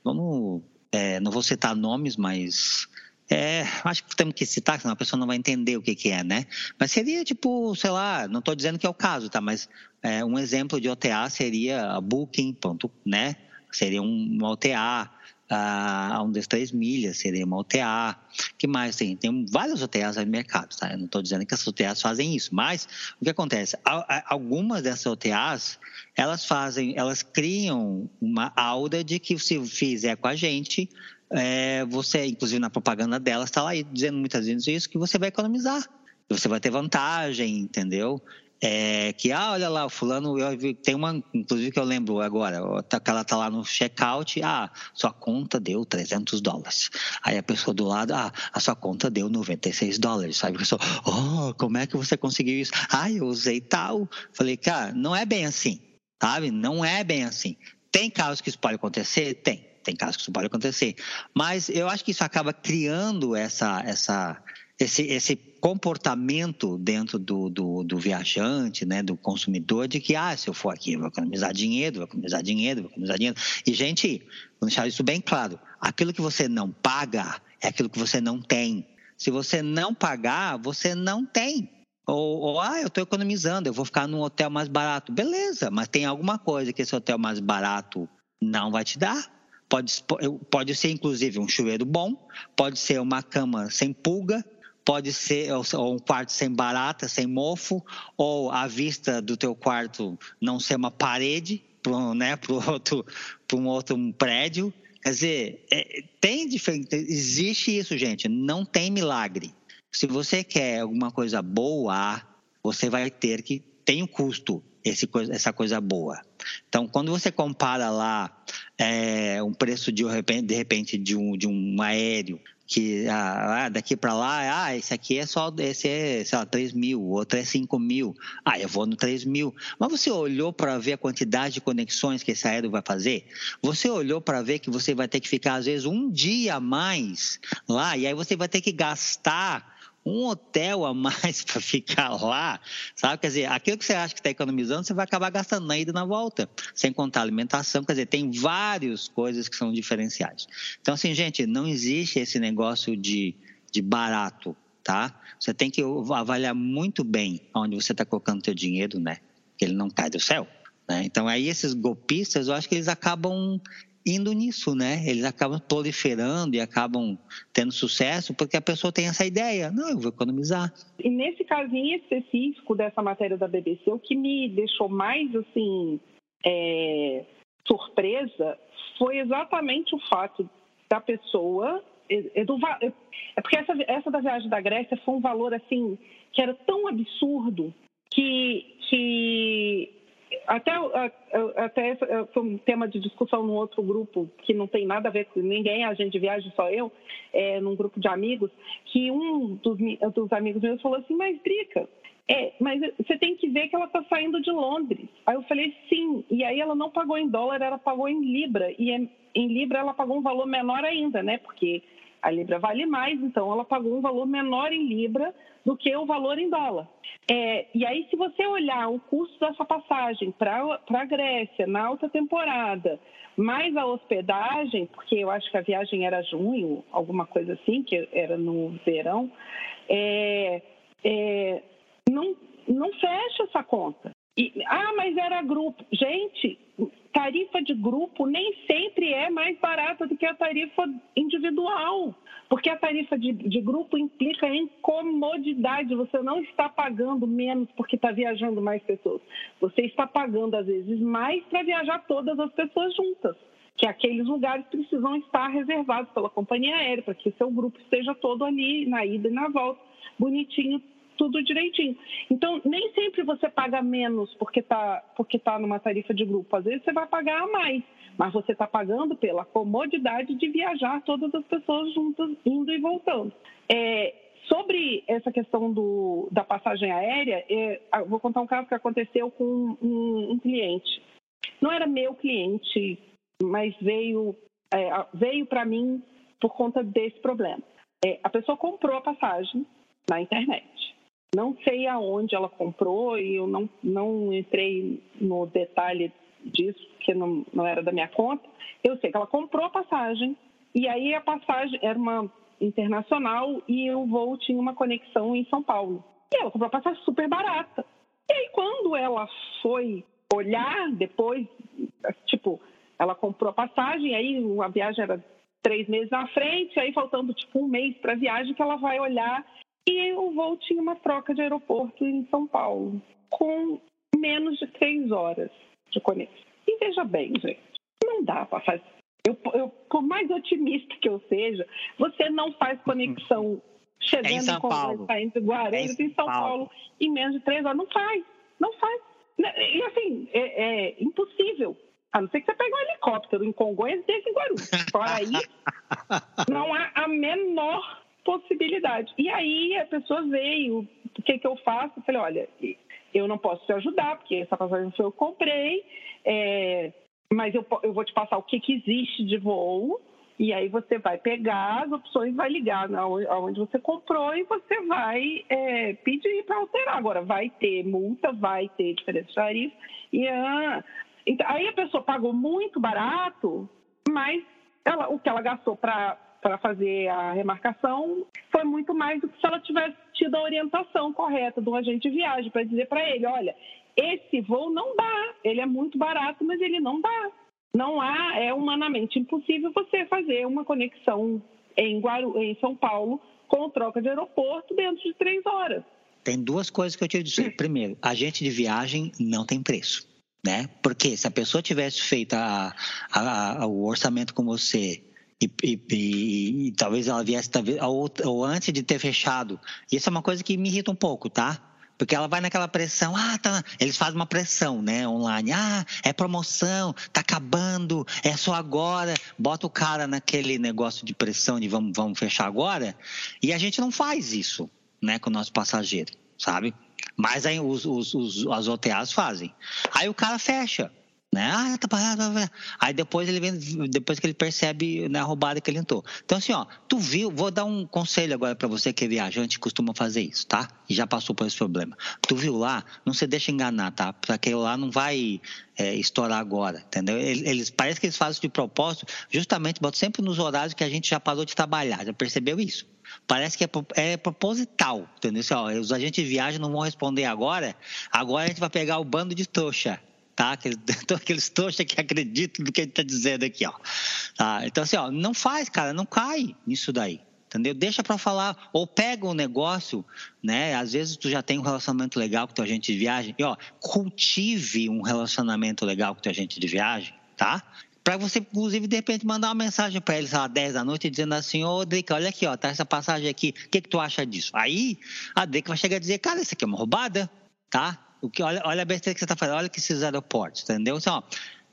Vamos, é, não vou citar nomes, mas é, acho que temos que citar, senão a pessoa não vai entender o que, que é, né? Mas seria tipo, sei lá, não estou dizendo que é o caso, tá? Mas é, um exemplo de OTA seria a Booking, ponto, né? Seria um, um OTA a um das três milhas, seria uma OTA. que mais tem? Tem várias OTAs no mercado, tá? Eu não estou dizendo que as OTAs fazem isso, mas o que acontece? Algumas dessas OTAs, elas fazem, elas criam uma aura de que se fizer com a gente, é, você, inclusive na propaganda delas, está lá dizendo muitas vezes isso, que você vai economizar. Você vai ter vantagem, entendeu? É, que, ah, olha lá, o fulano, eu, tem uma, inclusive que eu lembro agora, tá, que ela tá lá no checkout, ah, sua conta deu 300 dólares. Aí a pessoa do lado, ah, a sua conta deu 96 dólares. Sabe a pessoa, oh, como é que você conseguiu isso? Ah, eu usei tal. Falei, cara, não é bem assim, sabe? Não é bem assim. Tem casos que isso pode acontecer? Tem. Tem casos que isso pode acontecer. Mas eu acho que isso acaba criando essa, essa, esse, esse comportamento dentro do, do, do, viajante, né, do consumidor, de que, ah, se eu for aqui, vou economizar dinheiro, vou economizar dinheiro, vou economizar dinheiro. E, gente, vou deixar isso bem claro: aquilo que você não paga é aquilo que você não tem. Se você não pagar, você não tem. Ou, ou ah, eu estou economizando, eu vou ficar num hotel mais barato. Beleza, mas tem alguma coisa que esse hotel mais barato não vai te dar. Pode, pode ser, inclusive, um chuveiro bom, pode ser uma cama sem pulga, pode ser ou um quarto sem barata, sem mofo, ou a vista do teu quarto não ser uma parede para né, outro, um outro prédio. Quer dizer, é, tem diferente, existe isso, gente. Não tem milagre. Se você quer alguma coisa boa, você vai ter que tem um custo esse, essa coisa boa. Então, quando você compara lá é, um preço de, de repente de um, de um aéreo que ah, ah daqui para lá, ah, esse aqui é só, esse é, sei lá, 3 mil, outro é 5 mil. Ah, eu vou no 3 mil. Mas você olhou para ver a quantidade de conexões que esse aéreo vai fazer? Você olhou para ver que você vai ter que ficar, às vezes, um dia a mais lá, e aí você vai ter que gastar um hotel a mais para ficar lá, sabe? Quer dizer, aquilo que você acha que está economizando, você vai acabar gastando na ida e na volta, sem contar alimentação. Quer dizer, tem várias coisas que são diferenciais. Então, assim, gente, não existe esse negócio de, de barato, tá? Você tem que avaliar muito bem onde você está colocando o seu dinheiro, né? Que ele não cai do céu. Né? Então, aí esses golpistas, eu acho que eles acabam indo nisso, né? Eles acabam proliferando e acabam tendo sucesso porque a pessoa tem essa ideia, não, eu vou economizar. E nesse casinho específico dessa matéria da BBC, o que me deixou mais assim é, surpresa foi exatamente o fato da pessoa é, do, é porque essa, essa da viagem da Grécia foi um valor assim que era tão absurdo que, que até, até foi um tema de discussão num outro grupo que não tem nada a ver com ninguém, a gente viagem, só eu, é, num grupo de amigos, que um dos, dos amigos meus falou assim, mas Drica, é, mas você tem que ver que ela está saindo de Londres. Aí eu falei, sim. E aí ela não pagou em dólar, ela pagou em Libra. E em Libra ela pagou um valor menor ainda, né? Porque a Libra vale mais, então ela pagou um valor menor em Libra do que o valor em dólar. É, e aí, se você olhar o custo dessa passagem para a Grécia na alta temporada, mais a hospedagem, porque eu acho que a viagem era junho, alguma coisa assim, que era no verão, é, é, não, não fecha essa conta. E, ah, mas era grupo. Gente, tarifa de grupo nem sempre é mais barata do que a tarifa individual, porque a tarifa de, de grupo implica em comodidade. Você não está pagando menos porque está viajando mais pessoas. Você está pagando, às vezes, mais para viajar todas as pessoas juntas. que aqueles lugares precisam estar reservados pela companhia aérea, para que seu grupo esteja todo ali na ida e na volta, bonitinho, tudo direitinho. Então, nem sempre você paga menos porque está porque tá numa tarifa de grupo. Às vezes você vai pagar mais, mas você está pagando pela comodidade de viajar todas as pessoas juntas, indo e voltando. É, sobre essa questão do, da passagem aérea, é, vou contar um caso que aconteceu com um, um cliente. Não era meu cliente, mas veio, é, veio para mim por conta desse problema. É, a pessoa comprou a passagem na internet. Não sei aonde ela comprou e eu não, não entrei no detalhe disso, porque não, não era da minha conta. Eu sei que ela comprou a passagem e aí a passagem era uma internacional e o voo tinha uma conexão em São Paulo. E ela comprou a passagem super barata. E aí quando ela foi olhar depois, tipo, ela comprou a passagem, aí a viagem era três meses na frente, aí faltando tipo um mês para a viagem que ela vai olhar e o voo tinha uma troca de aeroporto em São Paulo, com menos de três horas de conexão. E veja bem, gente, não dá para fazer. Eu, eu, por mais otimista que eu seja, você não faz conexão chegando é em São Paulo. entre Guarulhos é em São Paulo. Paulo em menos de três horas. Não faz, não faz. E assim, é, é impossível. A não ser que você pegue um helicóptero em Congonhas e desça em Guarulhos. Fora aí, não há a menor possibilidade. E aí a pessoa veio, o que, que eu faço? Eu falei, olha, eu não posso te ajudar, porque essa passagem foi eu comprei, é, mas eu, eu vou te passar o que, que existe de voo, e aí você vai pegar as opções, vai ligar aonde você comprou e você vai é, pedir para alterar. Agora, vai ter multa, vai ter diferença de tarifa. E, ah, então, aí a pessoa pagou muito barato, mas ela, o que ela gastou para para fazer a remarcação foi muito mais do que se ela tivesse tido a orientação correta do agente de viagem para dizer para ele, olha, esse voo não dá, ele é muito barato, mas ele não dá. Não há, é humanamente impossível você fazer uma conexão em, Guaru, em São Paulo com troca de aeroporto dentro de três horas. Tem duas coisas que eu te dizer. Primeiro, agente de viagem não tem preço. Né? Porque se a pessoa tivesse feito a, a, a, o orçamento com você e, e, e, e, talvez ela viesse talvez, ou, ou, antes de ter fechado. Isso é uma coisa que me irrita um pouco, tá? Porque ela vai naquela pressão, ah, tá, eles fazem uma pressão, né, online, ah, é promoção, tá acabando, é só agora, bota o cara naquele negócio de pressão de vamos, vamos fechar agora, e a gente não faz isso, né, com o nosso passageiro, sabe? Mas aí os, os, os, as OTAs fazem. Aí o cara fecha né? Ah, tá parado. Tá Aí depois ele vem, depois que ele percebe né, a roubada que ele entrou. Então, assim, ó, tu viu, vou dar um conselho agora para você que é viajante costuma fazer isso, tá? E já passou por esse problema. Tu viu lá, não se deixa enganar, tá? Porque lá não vai é, estourar agora, entendeu? Eles, parece que eles fazem isso de propósito, justamente, botam sempre nos horários que a gente já parou de trabalhar. Já percebeu isso? Parece que é, é proposital, entendeu? Assim, ó, os agentes de viagem não vão responder agora, agora a gente vai pegar o bando de trouxa tá? Aqueles, aqueles trouxas que acreditam no que a gente está dizendo aqui, ó. Tá? Então, assim, ó, não faz, cara, não cai nisso daí. Entendeu? Deixa para falar, ou pega um negócio, né? Às vezes tu já tem um relacionamento legal com teu agente de viagem, e ó, cultive um relacionamento legal com teu agente de viagem, tá? Para você, inclusive, de repente, mandar uma mensagem para ele, sei lá, 10 da noite, dizendo assim, ô, Drica, olha aqui, ó, tá essa passagem aqui, o que, que tu acha disso? Aí, a Drica vai chegar a dizer, cara, isso aqui é uma roubada, tá? O que, olha, olha a besteira que você está fazendo, olha que esses aeroportos, entendeu? Então, ó,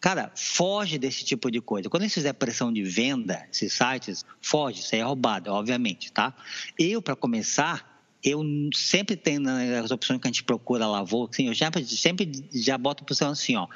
cara, foge desse tipo de coisa. Quando eles fizerem pressão de venda, esses sites, foge, isso aí é roubado, obviamente, tá? Eu, para começar, eu sempre tenho nas opções que a gente procura lá, vou, assim, eu já, sempre já boto para assim, ó,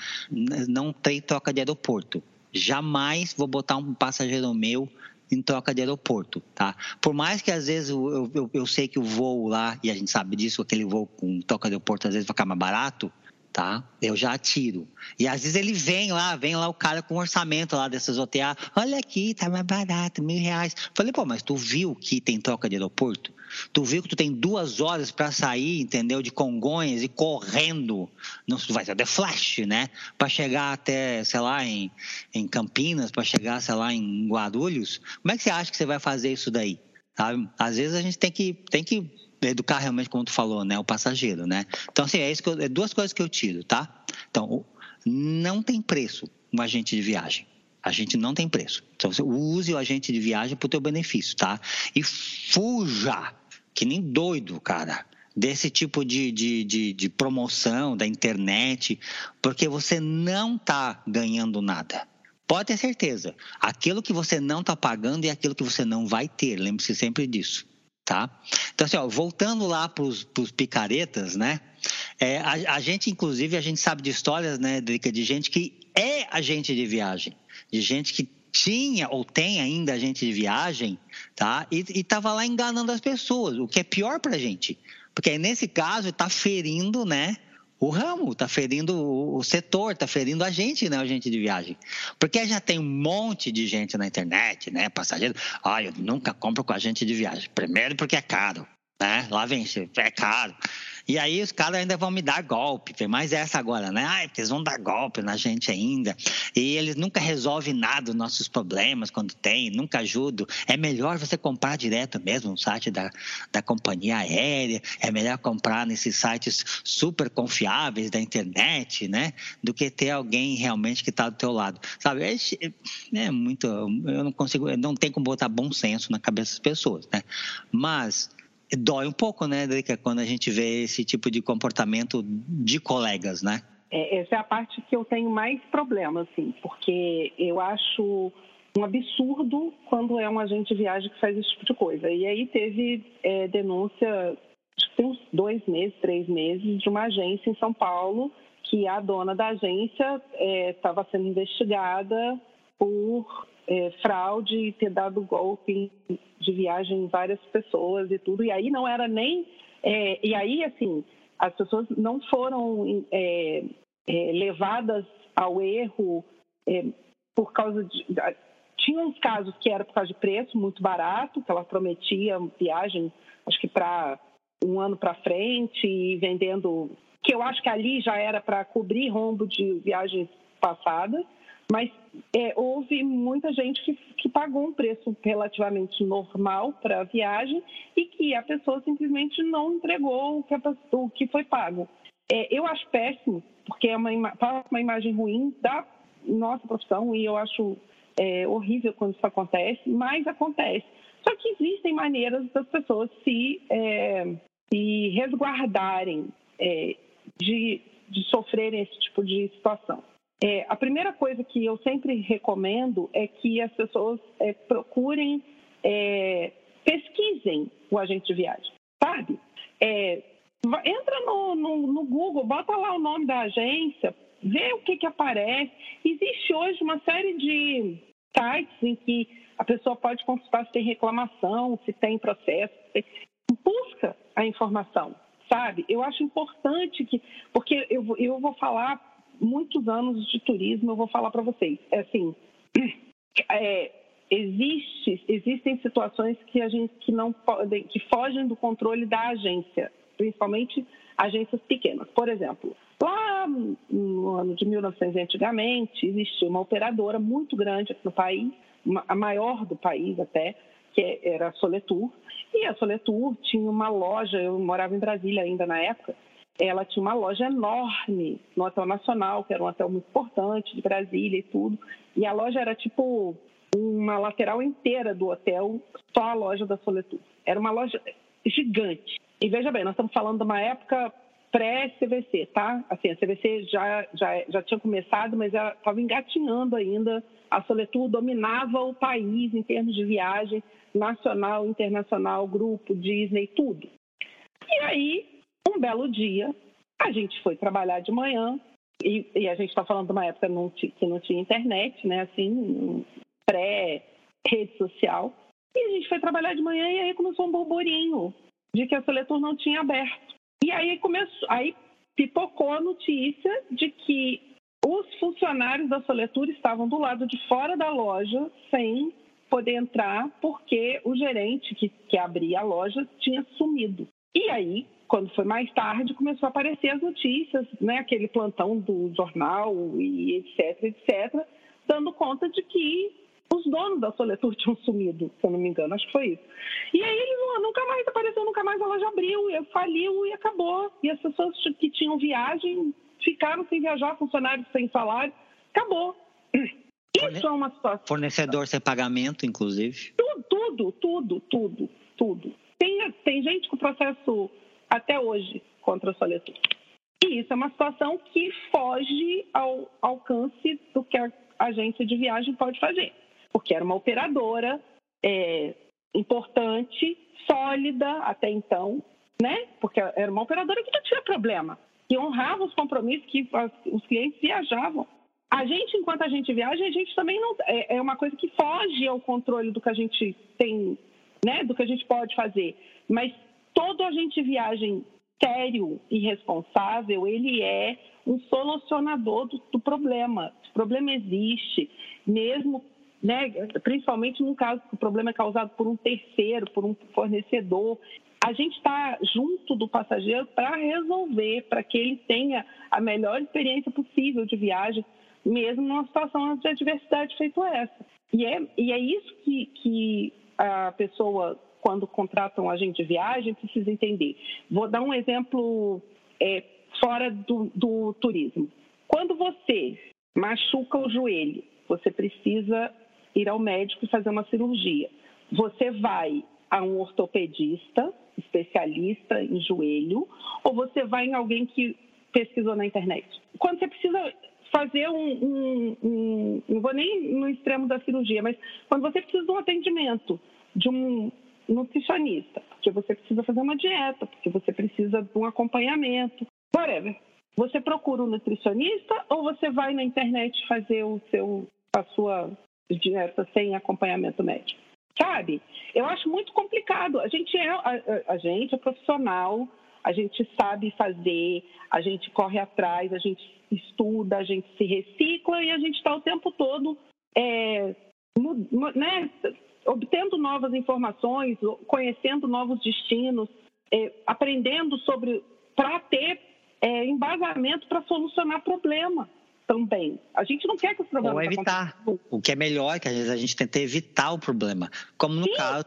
não tem troca de aeroporto. Jamais vou botar um passageiro meu em troca de aeroporto, tá? Por mais que às vezes eu, eu, eu, sei que o voo lá, e a gente sabe disso, aquele voo com troca de aeroporto às vezes vai ficar mais barato, tá? Eu já tiro. E às vezes ele vem lá, vem lá o cara com orçamento lá dessas OTA, olha aqui, tá mais barato, mil reais. Falei, pô, mas tu viu que tem troca de aeroporto? Tu viu que tu tem duas horas para sair, entendeu? De Congonhas e correndo. Não vai ser flash, né? Para chegar até, sei lá, em, em Campinas, para chegar, sei lá, em Guarulhos. Como é que você acha que você vai fazer isso daí? Sabe? Às vezes a gente tem que, tem que educar realmente, como tu falou, né? O passageiro, né? Então, assim, é, isso que eu, é duas coisas que eu tiro, tá? Então, não tem preço um agente de viagem. A gente não tem preço. Então, você use o agente de viagem para o teu benefício, tá? E fuja, que nem doido, cara, desse tipo de, de, de, de promoção da internet, porque você não está ganhando nada. Pode ter certeza. Aquilo que você não está pagando é aquilo que você não vai ter. Lembre-se sempre disso, tá? Então, assim, ó, voltando lá para os picaretas, né? É, a, a, gente, inclusive, a gente sabe de histórias, né, Drica, de gente que é agente de viagem, de gente que tinha ou tem ainda agente de viagem, tá? E estava lá enganando as pessoas, o que é pior para a gente, porque nesse caso está ferindo, né? O ramo, está ferindo o setor, está ferindo a gente, né, o agente de viagem. Porque já tem um monte de gente na internet, né, passageiro. Ah, eu nunca compro com agente de viagem. Primeiro porque é caro, né? Lá vem, é caro. E aí os caras ainda vão me dar golpe, tem mais essa agora, né? Ah, eles vão dar golpe na gente ainda. E eles nunca resolvem nada dos nossos problemas quando tem, nunca ajudam. É melhor você comprar direto mesmo no site da, da companhia aérea, é melhor comprar nesses sites super confiáveis da internet, né? Do que ter alguém realmente que está do teu lado. Sabe? É, é muito. Eu não consigo, não tem como botar bom senso na cabeça das pessoas, né? Mas dói um pouco, né, Drica, quando a gente vê esse tipo de comportamento de colegas, né? É, essa é a parte que eu tenho mais problema, assim, porque eu acho um absurdo quando é um agente de viagem que faz esse tipo de coisa. E aí teve é, denúncia, acho que tem uns dois meses, três meses, de uma agência em São Paulo que a dona da agência estava é, sendo investigada por é, fraude e ter dado golpe de viagem em várias pessoas e tudo. E aí não era nem. É, e aí, assim, as pessoas não foram é, é levadas ao erro é, por causa de. Tinha uns casos que era por causa de preço muito barato, que ela prometia viagem, acho que para um ano para frente, e vendendo. Que eu acho que ali já era para cobrir rombo de viagens passadas mas é, houve muita gente que, que, pagou um preço relativamente normal para a viagem e que a pessoa simplesmente não entregou o que, o que foi pago. É, eu acho péssimo, porque é uma, uma imagem ruim da nossa profissão e eu acho é, horrível quando isso acontece, mas acontece. Só que existem maneiras das pessoas se, é, se resguardarem é, de, de sofrerem esse tipo de situação. É, a primeira coisa que eu sempre recomendo é que as pessoas é, procurem, é, pesquisem o agente de viagem, sabe? É, entra no, no, no, Google, bota lá o nome da agência, vê o que, que aparece. Existe hoje uma série de sites em que a pessoa pode consultar se tem reclamação, se tem processo. Busca a informação, sabe? Eu acho importante que, porque eu, eu vou falar muitos anos de turismo, eu vou falar para vocês. É assim, é, existe, existem situações que a gente que não podem, que fogem do controle da agência, principalmente agências pequenas. Por exemplo, lá no ano de 1900 antigamente existia uma operadora muito grande aqui no país, a maior do país até, que era a Soletur. E a Soletur tinha uma loja, eu morava em Brasília ainda na época, ela tinha uma loja enorme no Hotel Nacional, que era um hotel muito importante de Brasília e tudo. E a loja era tipo uma lateral inteira do hotel, só a loja da Soletur. Era uma loja gigante. E veja bem, nós estamos falando de uma época pré-CVC, tá? Assim, a CVC já, já, já tinha começado, mas estava engatinhando ainda. A Soletur dominava o país em termos de viagem nacional, internacional, grupo, Disney, tudo. E aí um belo dia, a gente foi trabalhar de manhã, e, e a gente está falando de uma época não que não tinha internet, né? Assim, pré-rede social. E a gente foi trabalhar de manhã e aí começou um burburinho de que a Seletor não tinha aberto. E aí começou, aí pipocou a notícia de que os funcionários da Soletur estavam do lado de fora da loja sem poder entrar porque o gerente que, que abria a loja tinha sumido. E aí quando foi mais tarde, começou a aparecer as notícias, né, aquele plantão do jornal e etc, etc, dando conta de que os donos da Soletur tinham sumido, se eu não me engano, acho que foi isso. E aí eles nunca mais apareceu, nunca mais a loja abriu, faliu e acabou. E as pessoas que tinham viagem ficaram sem viajar, funcionários sem salário, acabou. Isso é uma situação. Fornecedor sem pagamento, inclusive. Tudo, tudo, tudo, tudo, tudo. Tem, tem gente com processo até hoje contra a Soletur. E isso é uma situação que foge ao alcance do que a agência de viagem pode fazer. Porque era uma operadora é, importante, sólida até então, né? Porque era uma operadora que não tinha problema, que honrava os compromissos que os clientes viajavam. A gente, enquanto a gente viaja, a gente também não é, é uma coisa que foge ao controle do que a gente tem, né? Do que a gente pode fazer. Mas todo agente de viagem sério e responsável, ele é um solucionador do, do problema. O problema existe, mesmo né, principalmente no caso que o problema é causado por um terceiro, por um fornecedor. A gente está junto do passageiro para resolver, para que ele tenha a melhor experiência possível de viagem, mesmo numa situação de adversidade feito essa. E é, e é isso que, que a pessoa, quando contrata um agente de viagem, precisa entender. Vou dar um exemplo é, fora do, do turismo. Quando você machuca o joelho, você precisa ir ao médico e fazer uma cirurgia. Você vai a um ortopedista, especialista em joelho, ou você vai em alguém que pesquisou na internet. Quando você precisa fazer um, um, um, não vou nem no extremo da cirurgia, mas quando você precisa de um atendimento de um nutricionista, porque você precisa fazer uma dieta, porque você precisa de um acompanhamento, whatever. Você procura um nutricionista ou você vai na internet fazer o seu, a sua dieta sem acompanhamento médico. Sabe? Eu acho muito complicado. A gente é, a, a gente é profissional, a gente sabe fazer, a gente corre atrás, a gente estuda, a gente se recicla e a gente está o tempo todo é, né, obtendo novas informações, conhecendo novos destinos, é, aprendendo sobre para ter é, embasamento para solucionar problema também. A gente não quer que os problemas Ou evitar. O que é melhor, que às vezes a gente tenta evitar o problema. Como no Sim, caso,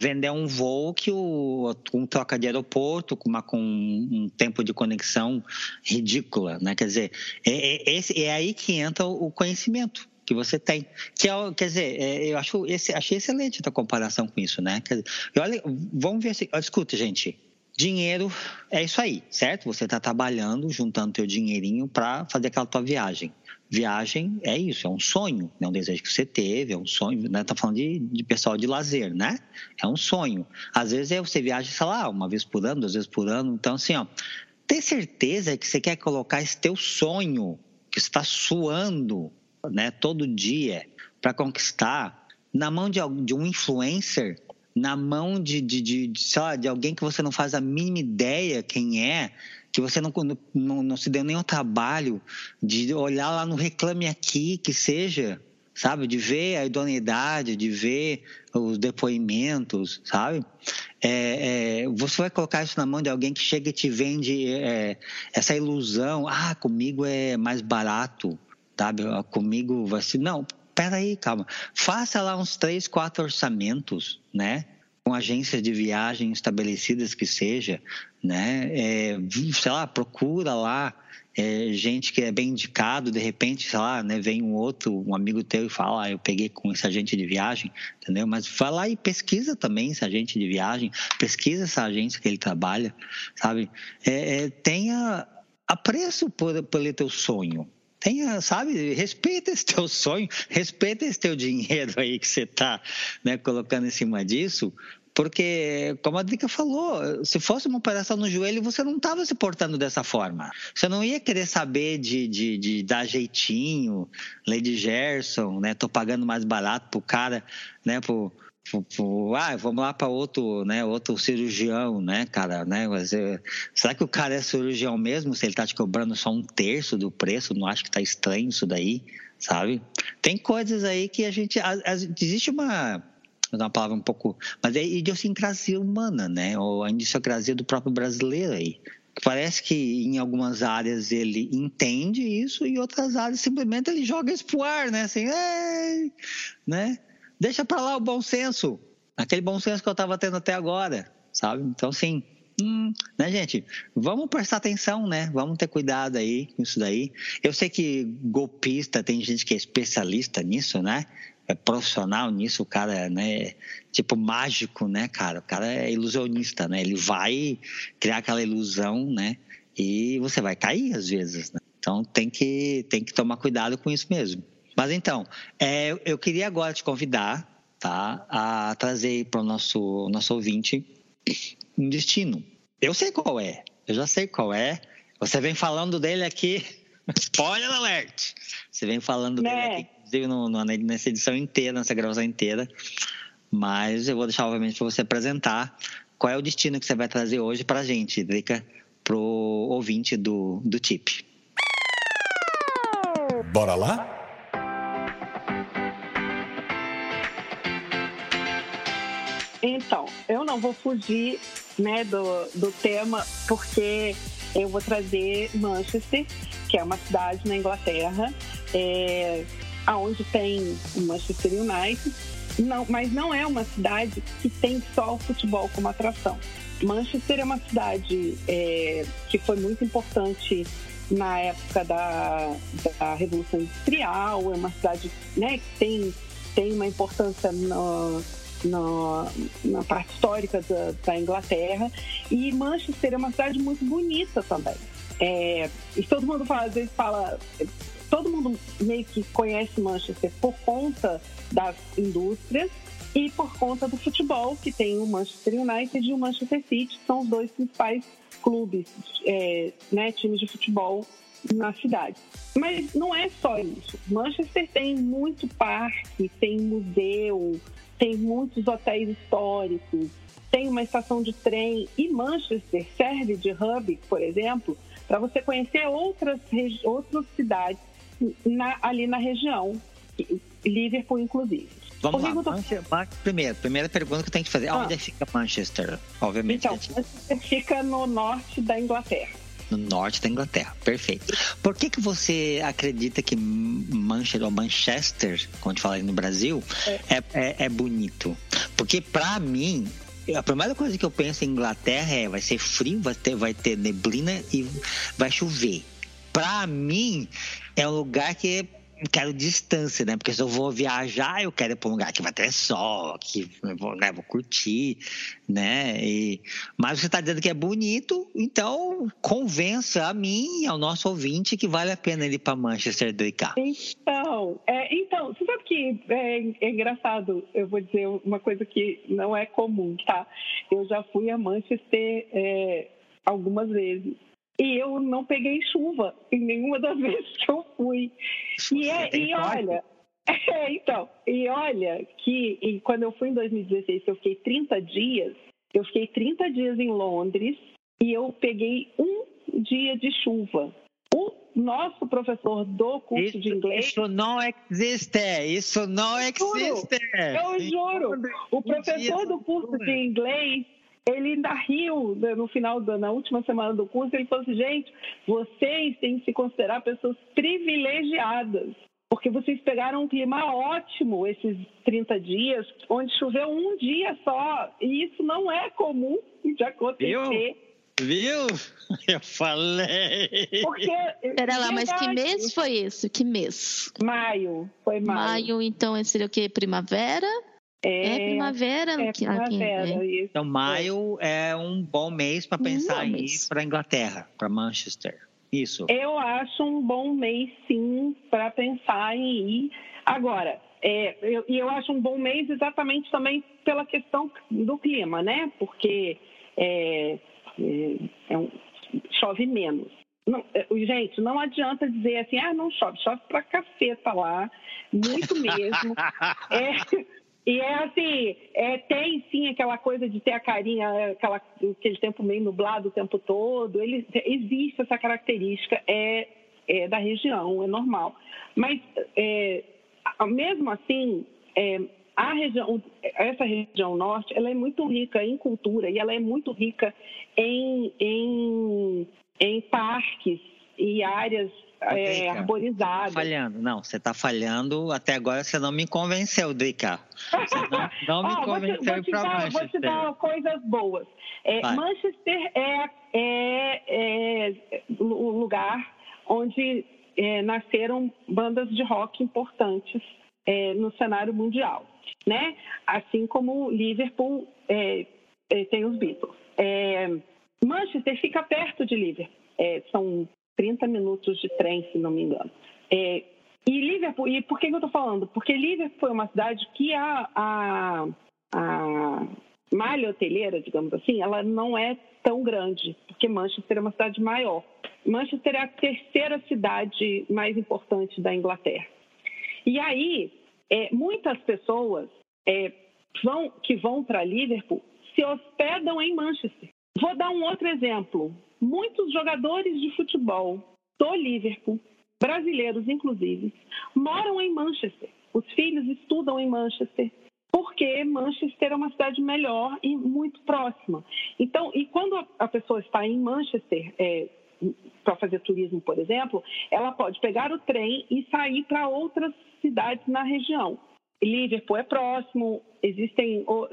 vender um voo que o, um troca de aeroporto com, uma, com um tempo de conexão ridícula, né? Quer dizer, é, é, esse, é aí que entra o conhecimento que você tem. Que é, quer dizer, é, eu acho esse, achei excelente a tua comparação com isso, né? Quer dizer, olha, vamos ver se. Escuta, gente. Dinheiro é isso aí, certo? Você está trabalhando, juntando teu dinheirinho para fazer aquela tua viagem. Viagem é isso, é um sonho, é um desejo que você teve, é um sonho, né? Tá falando de, de pessoal de lazer, né? É um sonho. Às vezes é você viaja, sei lá, uma vez por ano, duas vezes por ano. Então, assim, ó, ter certeza que você quer colocar esse teu sonho, que está suando, né, todo dia para conquistar, na mão de, de um influencer na mão de, de, de, de, sei lá, de alguém que você não faz a mínima ideia quem é, que você não, não, não se deu nenhum trabalho de olhar lá no Reclame Aqui, que seja, sabe? De ver a idoneidade, de ver os depoimentos, sabe? É, é, você vai colocar isso na mão de alguém que chega e te vende é, essa ilusão, ah, comigo é mais barato, sabe? Comigo vai ser. Não, peraí, calma. Faça lá uns três, quatro orçamentos, né? Com agências de viagem estabelecidas que seja, né? É, sei lá, procura lá é, gente que é bem indicado, de repente, sei lá, né, vem um outro, um amigo teu e fala, ah, eu peguei com esse agente de viagem, entendeu? Mas vai lá e pesquisa também esse agente de viagem, pesquisa essa agência que ele trabalha, sabe? É, é, tenha apreço por, pelo teu sonho, tenha, sabe, respeita esse teu sonho, respeita esse teu dinheiro aí que você está né, colocando em cima disso, porque, como a Drica falou, se fosse uma operação no joelho, você não estava se portando dessa forma. Você não ia querer saber de, de, de dar jeitinho, Lady Gerson, né? Tô pagando mais barato pro cara, né? Pro, ah, vamos lá para outro, né, outro cirurgião, né, cara, né? Mas, é, será que o cara é cirurgião mesmo? Se ele tá te cobrando só um terço do preço, não acho que tá estranho isso daí, sabe? Tem coisas aí que a gente, a, a, existe uma uma palavra um pouco, mas é idiosincrasia humana, né? Ou a idiosincrasia do próprio brasileiro aí. Parece que em algumas áreas ele entende isso e em outras áreas simplesmente ele joga isso pro ar, né? Assim, né? Deixa para lá o bom senso, aquele bom senso que eu estava tendo até agora, sabe? Então, sim, Hum, né, gente? Vamos prestar atenção, né? Vamos ter cuidado aí com isso daí. Eu sei que golpista tem gente que é especialista nisso, né? É profissional nisso, o cara é, né, tipo mágico, né, cara? O cara é ilusionista, né? Ele vai criar aquela ilusão, né? E você vai cair às vezes, né? Então tem que, tem que tomar cuidado com isso mesmo. Mas então, é, eu queria agora te convidar tá, a trazer para o nosso, nosso ouvinte um destino. Eu sei qual é, eu já sei qual é. Você vem falando dele aqui, spoiler alert! Você vem falando dele né? aqui, no, no, nessa edição inteira, nessa gravação inteira. Mas eu vou deixar, obviamente, para você apresentar qual é o destino que você vai trazer hoje para a gente, Drica, para o ouvinte do, do TIP. Bora lá? Então, eu não vou fugir né, do, do tema, porque eu vou trazer Manchester, que é uma cidade na Inglaterra, é, onde tem o Manchester United, não, mas não é uma cidade que tem só o futebol como atração. Manchester é uma cidade é, que foi muito importante na época da, da Revolução Industrial, é uma cidade né, que tem, tem uma importância no, no, na parte histórica da, da, Inglaterra. E Manchester é uma cidade muito bonita também. É, e todo mundo fala, às vezes fala, todo mundo meio que conhece Manchester por conta das indústrias e por conta do futebol, que tem o Manchester United e o Manchester City, que são os dois principais clubes, é, né, times de futebol na cidade. Mas não é só isso. Manchester tem muito parque, tem museu, tem muitos hotéis históricos, tem uma estação de trem e Manchester serve de hub, por exemplo, para você conhecer outras, outras cidades na, ali na região, Liverpool inclusive. Vamos lá. Do... Primeiro, primeira pergunta que eu tenho que fazer. Ah. Onde fica Manchester? Obviamente. Então, Manchester fica no norte da Inglaterra no norte da Inglaterra. Perfeito. Por que, que você acredita que Manchester, ou Manchester, como a gente fala aí no Brasil, é, é, é, é bonito? Porque, para mim, a primeira coisa que eu penso em Inglaterra é vai ser frio, vai ter, vai ter neblina e vai chover. Para mim, é um lugar que quero distância, né? Porque se eu vou viajar, eu quero ir para um lugar que vai ter sol, que vou, né, vou curtir, né? E, mas você está dizendo que é bonito, então convença a mim e ao nosso ouvinte que vale a pena ir para Manchester do ICA. Então, é, então, você sabe que é, é engraçado, eu vou dizer uma coisa que não é comum, tá? Eu já fui a Manchester é, algumas vezes e eu não peguei chuva em nenhuma das vezes que eu fui. E, é, e olha, é, então, e olha que e quando eu fui em 2016, eu fiquei 30 dias, eu fiquei 30 dias em Londres e eu peguei um dia de chuva. O nosso professor do curso isso, de inglês. Isso não existe! Isso não existe! Eu juro! O professor do curso de inglês ele ainda riu né, no final, da, na última semana do curso, ele falou assim, gente, vocês têm que se considerar pessoas privilegiadas, porque vocês pegaram um clima ótimo esses 30 dias, onde choveu um dia só, e isso não é comum de acontecer. Viu? Viu? Eu falei. Porque. Pera lá, mas que mês foi isso? Que mês? Maio. Foi maio. Maio, então, seria o quê? Primavera? É, é primavera. É aqui, primavera aqui, né? Então, maio é um bom mês para pensar em ir para Inglaterra, para Manchester. Isso. Eu acho um bom mês, sim, para pensar em ir. Agora, é, eu, e eu acho um bom mês exatamente também pela questão do clima, né? Porque é, é, é um, chove menos. Não, é, gente, não adianta dizer assim, ah, não chove, chove pra caceta lá, muito mesmo. é, e é assim, é, tem sim aquela coisa de ter a carinha, aquela, aquele tempo meio nublado o tempo todo. Ele, existe essa característica, é, é da região, é normal. Mas é, mesmo assim, é, a região, essa região norte, ela é muito rica em cultura e ela é muito rica em, em, em parques e áreas é, arborizadas. Tá falhando, não, você está falhando. Até agora você não me convenceu, Drica. Não, não me oh, convenceu para Manchester. Vou te dar coisas boas. É, Manchester é, é, é, o lugar onde é, nasceram bandas de rock importantes é, no cenário mundial, né? Assim como Liverpool é, tem os Beatles. Manchester fica perto de Liverpool. são 30 minutos de trem, se não me engano. É, e Liverpool, e por que, eu estou falando? Porque Liverpool foi uma cidade que a, a, a malha hoteleira, digamos assim, ela não é tão grande, porque Manchester é uma cidade maior. Manchester é a terceira cidade mais importante da Inglaterra. E aí, é, muitas pessoas é, vão, que vão para Liverpool se hospedam em Manchester. Vou dar um outro exemplo. Muitos jogadores de futebol do Liverpool, brasileiros inclusive, moram em Manchester. Os filhos estudam em Manchester, porque Manchester é uma cidade melhor e muito próxima. Então, e quando a pessoa está em Manchester é, para fazer turismo, por exemplo, ela pode pegar o trem e sair para outras cidades na região. Liverpool é próximo, existem o,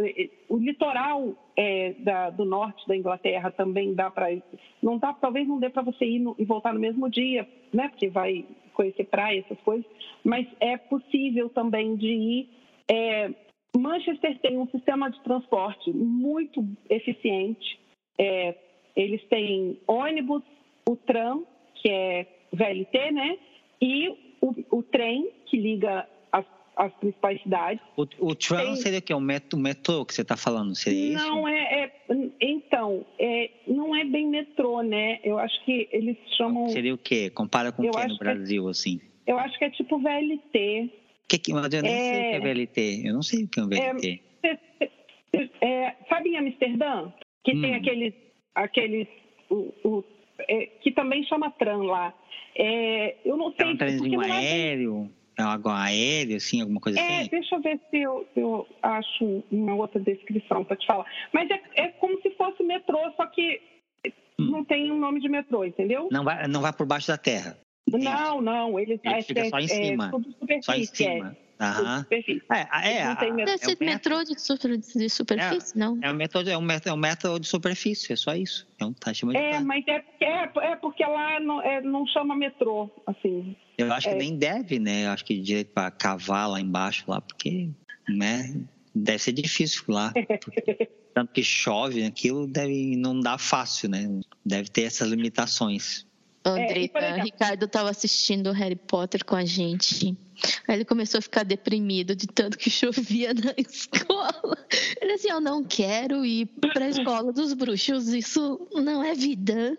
o litoral é, da, do norte da Inglaterra também dá para não dá talvez não dê para você ir no, e voltar no mesmo dia, né? Porque vai conhecer praia essas coisas, mas é possível também de ir. É, Manchester tem um sistema de transporte muito eficiente. É, eles têm ônibus, o tram que é VLT, né? E o, o trem que liga as principais cidades. O, o Tem... seria o quê? O metrô, que você está falando? Seria não, isso? É, é, então, é, não é bem metrô, né? Eu acho que eles chamam... Seria o quê? Compara com o que no é Brasil, é, assim? Eu acho que é tipo VLT. Que, que, mas eu nem é... sei o que é VLT. Eu não sei o que é um VLT. É, sabe em Amsterdã? Que hum. tem aqueles... aqueles o, o que também chama tram lá. eu não sei... É um trenzinho aéreo? É algo aéreo, assim, alguma coisa é, assim? Deixa eu ver se eu, se eu acho uma outra descrição para te falar. Mas é, é como se fosse metrô, só que hum. não tem um nome de metrô, entendeu? Não vai, não vai por baixo da terra. Não, não, ele, ele fica só em é, cima. É, só em cima. Aham. É, é, não Deve ser é metrô de, super, de superfície, é, não? É um, metrô, é, um metrô, é um metrô de superfície, é só isso. É um tá chamando É, mas é, é, é porque lá não, é, não chama metrô, assim. Eu acho que nem deve, né? Eu acho que direito para cavar lá embaixo, lá, porque, né? Deve ser difícil lá. Porque, tanto que chove, aquilo deve não dá fácil, né? Deve ter essas limitações. Andrita, é, Ricardo estava assistindo Harry Potter com a gente. Aí ele começou a ficar deprimido de tanto que chovia na escola. Ele assim, eu não quero ir para a escola dos bruxos, isso não é vida.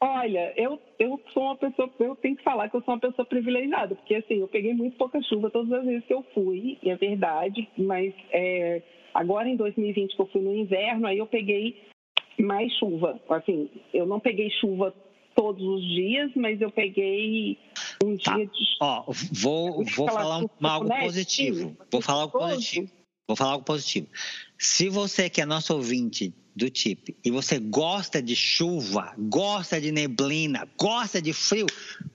Olha, eu, eu sou uma pessoa, eu tenho que falar que eu sou uma pessoa privilegiada, porque assim, eu peguei muito pouca chuva todas as vezes que eu fui, é verdade, mas é, agora em 2020 que eu fui no inverno, aí eu peguei mais chuva. Assim, eu não peguei chuva todos os dias, mas eu peguei um tá. dia de. Ó, vou, vou falar um, algo positivo. Vou falar algo positivo. Vou falar algo positivo. Se você que é nosso ouvinte do TIP e você gosta de chuva, gosta de neblina, gosta de frio,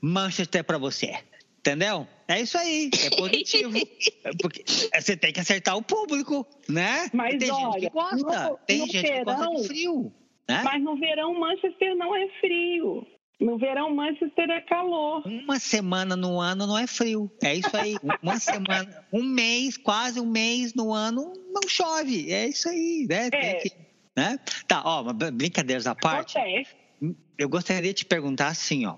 Manchester é para você. Entendeu? É isso aí, é positivo. Porque você tem que acertar o público, né? Mas tem olha, gente que gosta, no, tem no gente verão, que gosta de frio. Né? Mas no verão, Manchester não é frio. No verão, Manchester é calor. Uma semana no ano não é frio. É isso aí. Uma semana, um mês, quase um mês no ano não chove. É isso aí, né? É. Que, né? Tá, ó, brincadeiras à parte. Acontece. Eu gostaria de te perguntar assim, ó.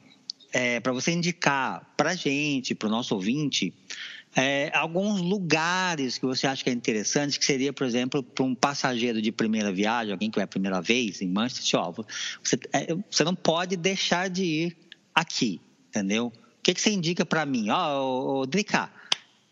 É, para você indicar para gente, para o nosso ouvinte, é, alguns lugares que você acha que é interessante, que seria, por exemplo, para um passageiro de primeira viagem, alguém que vai a primeira vez em Manchester, ó, você, é, você não pode deixar de ir aqui, entendeu? O que, que você indica para mim? Ó, oh, Drica,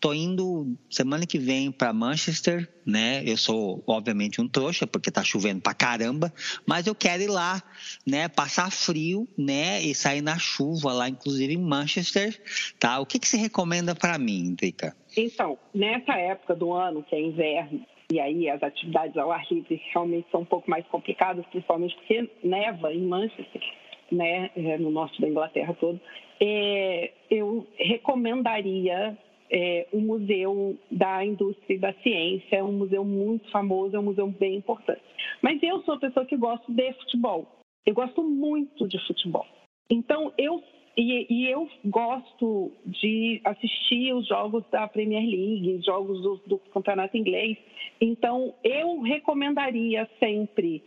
Tô indo semana que vem para Manchester, né? Eu sou obviamente um trouxa porque tá chovendo pra caramba, mas eu quero ir lá, né? Passar frio, né? E sair na chuva lá, inclusive em Manchester, tá? O que que você recomenda para mim, Drica? Então, nessa época do ano que é inverno e aí as atividades ao ar livre realmente são um pouco mais complicadas, principalmente porque neva em Manchester. né, é, no norte da Inglaterra todo, é, eu recomendaria é, o Museu da Indústria e da Ciência, é um museu muito famoso, é um museu bem importante. Mas eu sou uma pessoa que gosto de futebol, eu gosto muito de futebol. Então, eu e, e, eu gosto de assistir os jogos da Premier League, jogos do, do campeonato inglês. Então, eu recomendaria sempre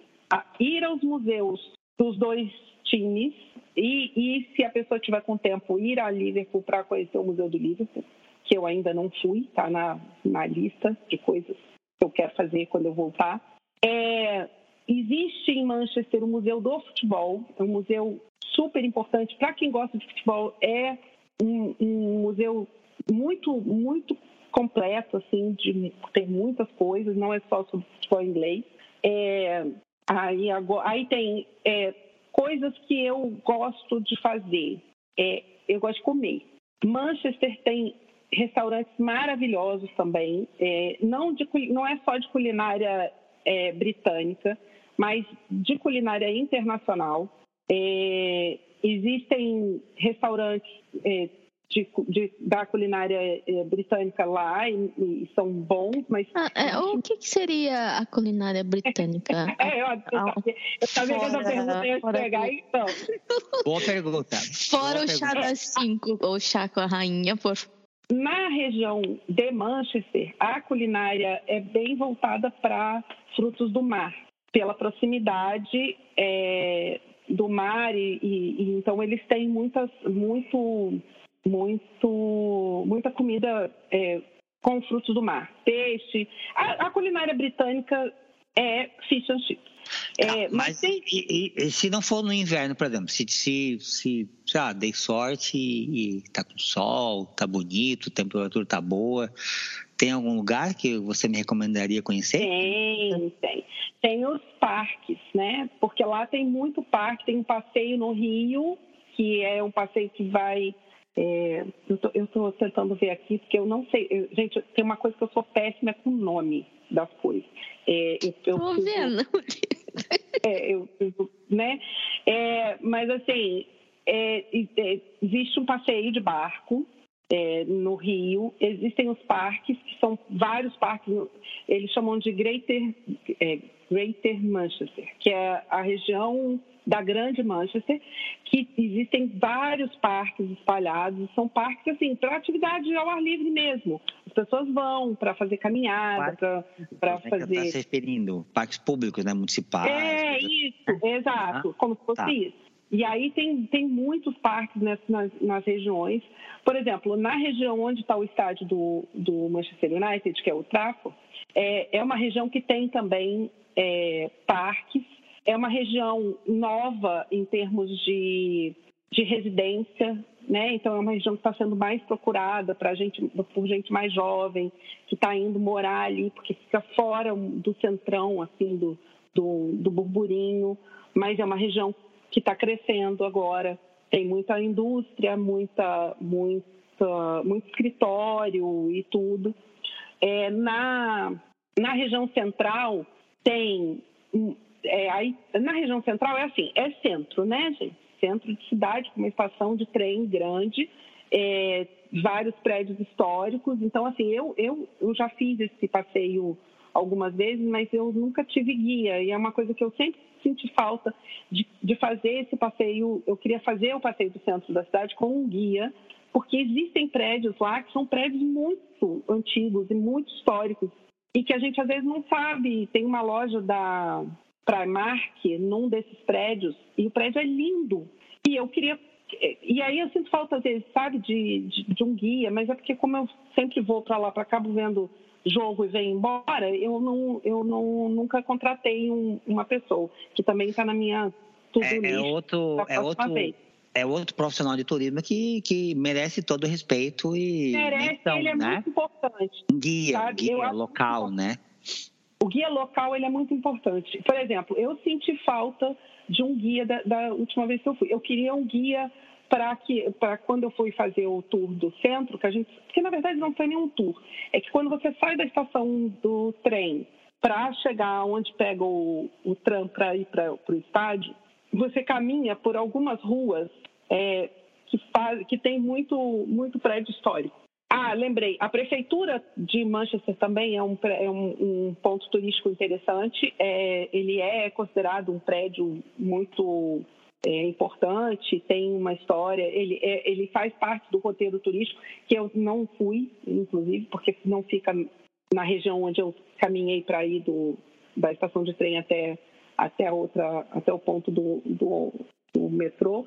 ir aos museus dos dois times e, e, se a pessoa tiver com tempo, ir a Liverpool para conhecer o Museu do Liverpool, que eu ainda não fui, está na, na lista de coisas que eu quero fazer quando eu voltar. É, existe em Manchester o Museu do Futebol, é um museu super importante para quem gosta de futebol. É um, um, museu muito, muito completo, assim, de, tem muitas coisas, não é só sobre futebol inglês. É, aí, agora, aí tem é, coisas que eu gosto de fazer. É, eu gosto de comer. Manchester tem restaurantes maravilhosos também, é, não, de, não é só de culinária é, britânica, mas de culinária internacional. É, existem restaurantes é, de, de, da culinária é, britânica lá e, e, são bons, mas. Ah, é, o que, que, seria a culinária britânica? é, eu, eu sabia que essa pergunta ia pegar, então. Boa pergunta. Fora Boa o chá das cinco, ou chá com a rainha, por na região de Manchester, a culinária é bem voltada para frutos do mar, pela proximidade é, do mar e, e, e, então eles têm muitas, muito, muito, muita comida é, com frutos do mar, peixe. A, a culinária britânica é fish and chips. É, tá, mas, mas tem... e, e, se não for no inverno, por exemplo, se, se, se ah, dei sorte e, e tá com sol, tá bonito, a temperatura tá boa, tem algum lugar que você me recomendaria conhecer? Tem, tem. Tem os parques, né? Porque lá tem muito parque, tem um passeio no Rio, que é um passeio que vai. É, eu estou tentando ver aqui, porque eu não sei. Eu, gente, tem uma coisa que eu sou péssima com o nome das coisas. É, eu, eu, vendo. É, eu, né? É, mas assim, é, é, existe um passeio de barco é, no Rio. Existem os parques, que são vários parques, eles chamam de Greater, é, Greater Manchester, que é a região da Grande Manchester, que existem vários parques espalhados, são parques assim para atividade ao ar livre mesmo. As pessoas vão para fazer caminhada, para é fazer. Está se referindo parques públicos, né, municipais. É isso, exato, ah, como se fosse tá. isso. E aí tem, tem muitos parques nas, nas, nas, regiões. Por exemplo, na região onde está o estádio do, do Manchester United, que é o Trafford, é, é uma região que tem também é, parques é uma região nova em termos de, de residência, né? Então é uma região que está sendo mais procurada para gente, por gente mais jovem que está indo morar ali, porque fica fora do centrão, assim, do, do, do burburinho. Mas é uma região que está crescendo agora. Tem muita indústria, muita, muita, muito escritório e tudo. É, na, na região central tem é, aí, na região central é assim, é centro, né, gente? Centro de cidade, com uma estação de trem grande, é, vários prédios históricos. Então, assim, eu, eu, eu já fiz esse passeio algumas vezes, mas eu nunca tive guia. E é uma coisa que eu sempre senti falta de, de fazer esse passeio. Eu queria fazer o passeio do centro da cidade com um guia, porque existem prédios lá que são prédios muito antigos e muito históricos e que a gente às vezes não sabe. Tem uma loja da Primark num desses prédios e o prédio é lindo. E eu queria. E aí eu sinto falta, às vezes, sabe, de, de, de um guia, mas é porque, como eu sempre vou para lá, para cá, vendo jogo e venho embora, eu, não, eu não, nunca contratei um, uma pessoa, que também está na minha tudo é, é outro é outro vez. é outro profissional de turismo que, que merece todo o respeito e merece então, ele é né? muito importante guia sabe? guia local né o guia local ele é muito importante. Por exemplo, eu senti falta de um guia da, da última vez que eu fui. Eu queria um guia para que para quando eu fui fazer o tour do centro, que a gente, porque na verdade não foi nenhum tour, é que quando você sai da estação do trem para chegar onde pega o, o tram para ir para o estádio, você caminha por algumas ruas é, que, faz, que tem muito, muito prédio histórico. Ah, lembrei, a prefeitura de Manchester também é um, é um, um ponto turístico interessante. É, ele é considerado um prédio muito é, importante, tem uma história, ele, é, ele faz parte do roteiro turístico, que eu não fui, inclusive, porque não fica na região onde eu caminhei para ir do, da estação de trem até, até, outra, até o ponto do, do, do metrô.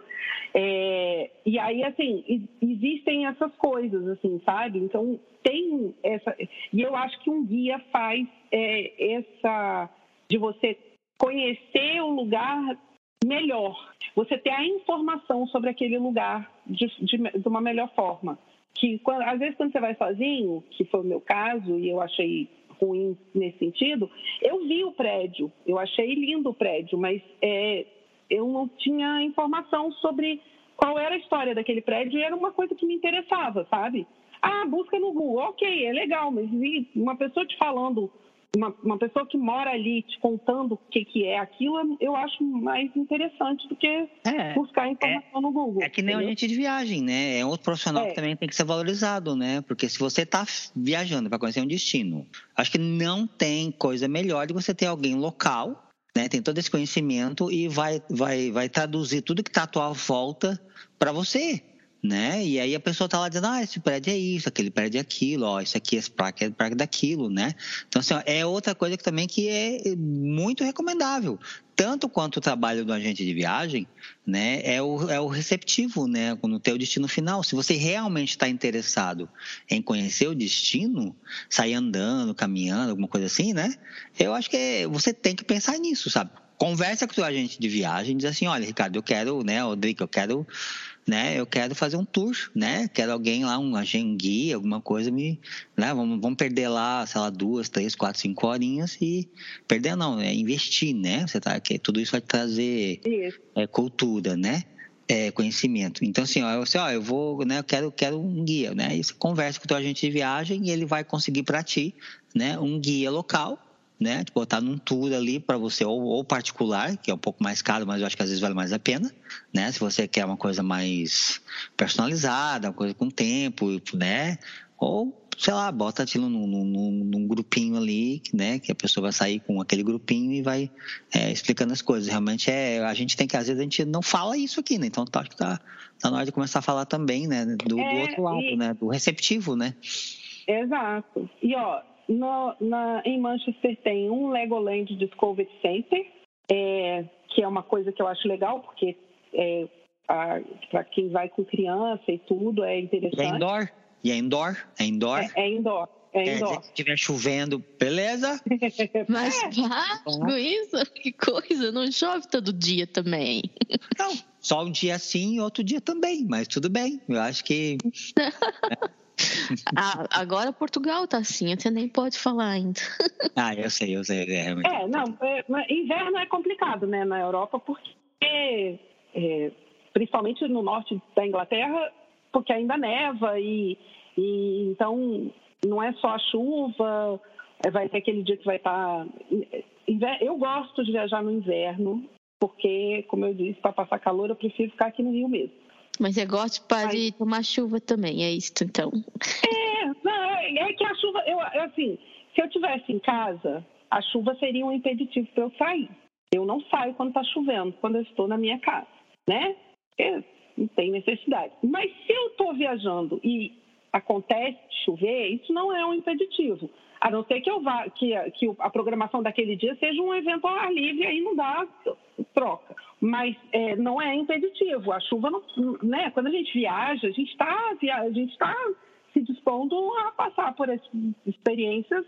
É, e aí, assim, existem essas coisas, assim, sabe? Então, tem essa. E eu acho que um guia faz é, essa. de você conhecer o lugar melhor, você ter a informação sobre aquele lugar de, de, de uma melhor forma. Que quando, às vezes quando você vai sozinho, que foi o meu caso, e eu achei ruim nesse sentido, eu vi o prédio, eu achei lindo o prédio, mas é, eu não tinha informação sobre qual era a história daquele prédio e era uma coisa que me interessava, sabe? Ah, busca no Google, ok, é legal, mas uma pessoa te falando, uma, uma pessoa que mora ali te contando o que, que é aquilo, eu acho mais interessante do que é, buscar informação é, no Google. É que nem entendeu? a gente de viagem, né? É outro profissional é. que também tem que ser valorizado, né? Porque se você está viajando para conhecer um destino, acho que não tem coisa melhor de você ter alguém local né, tem todo esse conhecimento e vai, vai, vai traduzir tudo que está à tua volta para você, né? E aí a pessoa está lá dizendo, ah, esse prédio é isso, aquele prédio é aquilo, ó, isso aqui, esse parque é parque daquilo, né? Então, assim, ó, é outra coisa que também que é muito recomendável tanto quanto o trabalho do agente de viagem, né, é o, é o receptivo, né, no teu destino final. Se você realmente está interessado em conhecer o destino, sair andando, caminhando, alguma coisa assim, né, eu acho que você tem que pensar nisso, sabe? Conversa com o teu agente de viagem, diz assim, olha, Ricardo, eu quero, né, Rodrigo, eu quero né? Eu quero fazer um tour, né? Quero alguém lá, um agente, um guia, alguma coisa, me, né? Vamos, vamos perder lá, sei lá, duas, três, quatro, cinco horinhas e perder não, é investir, né? Você tá aqui, tudo isso vai trazer é, cultura, né? É, conhecimento. Então, assim, ó, eu, assim, ó, eu vou, né, eu quero, quero um guia, né? E você conversa com o teu agente de viagem e ele vai conseguir para ti, né, um guia local né? Botar num tour ali para você, ou, ou, particular, que é um pouco mais caro, mas eu acho que às vezes vale mais a pena, né? Se você quer uma coisa mais personalizada, uma coisa com tempo, né? Ou, sei lá, bota aquilo num, num, num, grupinho ali, né? Que a pessoa vai sair com aquele grupinho e vai é, explicando as coisas. Realmente é, a gente tem que, às vezes, a gente não fala isso aqui, né? Então, acho que tá, tá na hora de começar a falar também, né? Do, é, do outro lado, e... né? Do receptivo, né? Exato. E, ó, no, na, em Manchester tem um Legoland Discovery Center, é, que é uma coisa que eu acho legal, porque é, para quem vai com criança e tudo é interessante. E é indoor? E é indoor? É indoor? É, é indoor. É indoor. se estiver chovendo, beleza? Mas é. isso? Que coisa, não chove todo dia também. Não, só um dia sim e outro dia também, mas tudo bem. Eu acho que Ah, agora Portugal tá assim, você nem pode falar ainda. Ah, eu sei, eu sei. É, é não, é, inverno é complicado, né, na Europa, porque, é, principalmente no norte da Inglaterra, porque ainda neva e, e então não é só a chuva, é, vai ter aquele dia que vai estar. Tá, eu gosto de viajar no inverno, porque, como eu disse, para passar calor eu prefiro ficar aqui no Rio mesmo. Mas você gosta para Mas... tomar chuva também, é isso então? É, não, é, é que a chuva, eu, assim, se eu tivesse em casa, a chuva seria um impeditivo para eu sair. Eu não saio quando está chovendo, quando eu estou na minha casa, né? Porque não tem necessidade. Mas se eu estou viajando e acontece chover, isso não é um impeditivo. A não ser que, eu vá, que, que a programação daquele dia seja um evento ao ar livre, aí não dá troca. Mas é, não é impeditivo. A chuva, não, né? Quando a gente viaja, a gente está a gente tá se dispondo a passar por experiências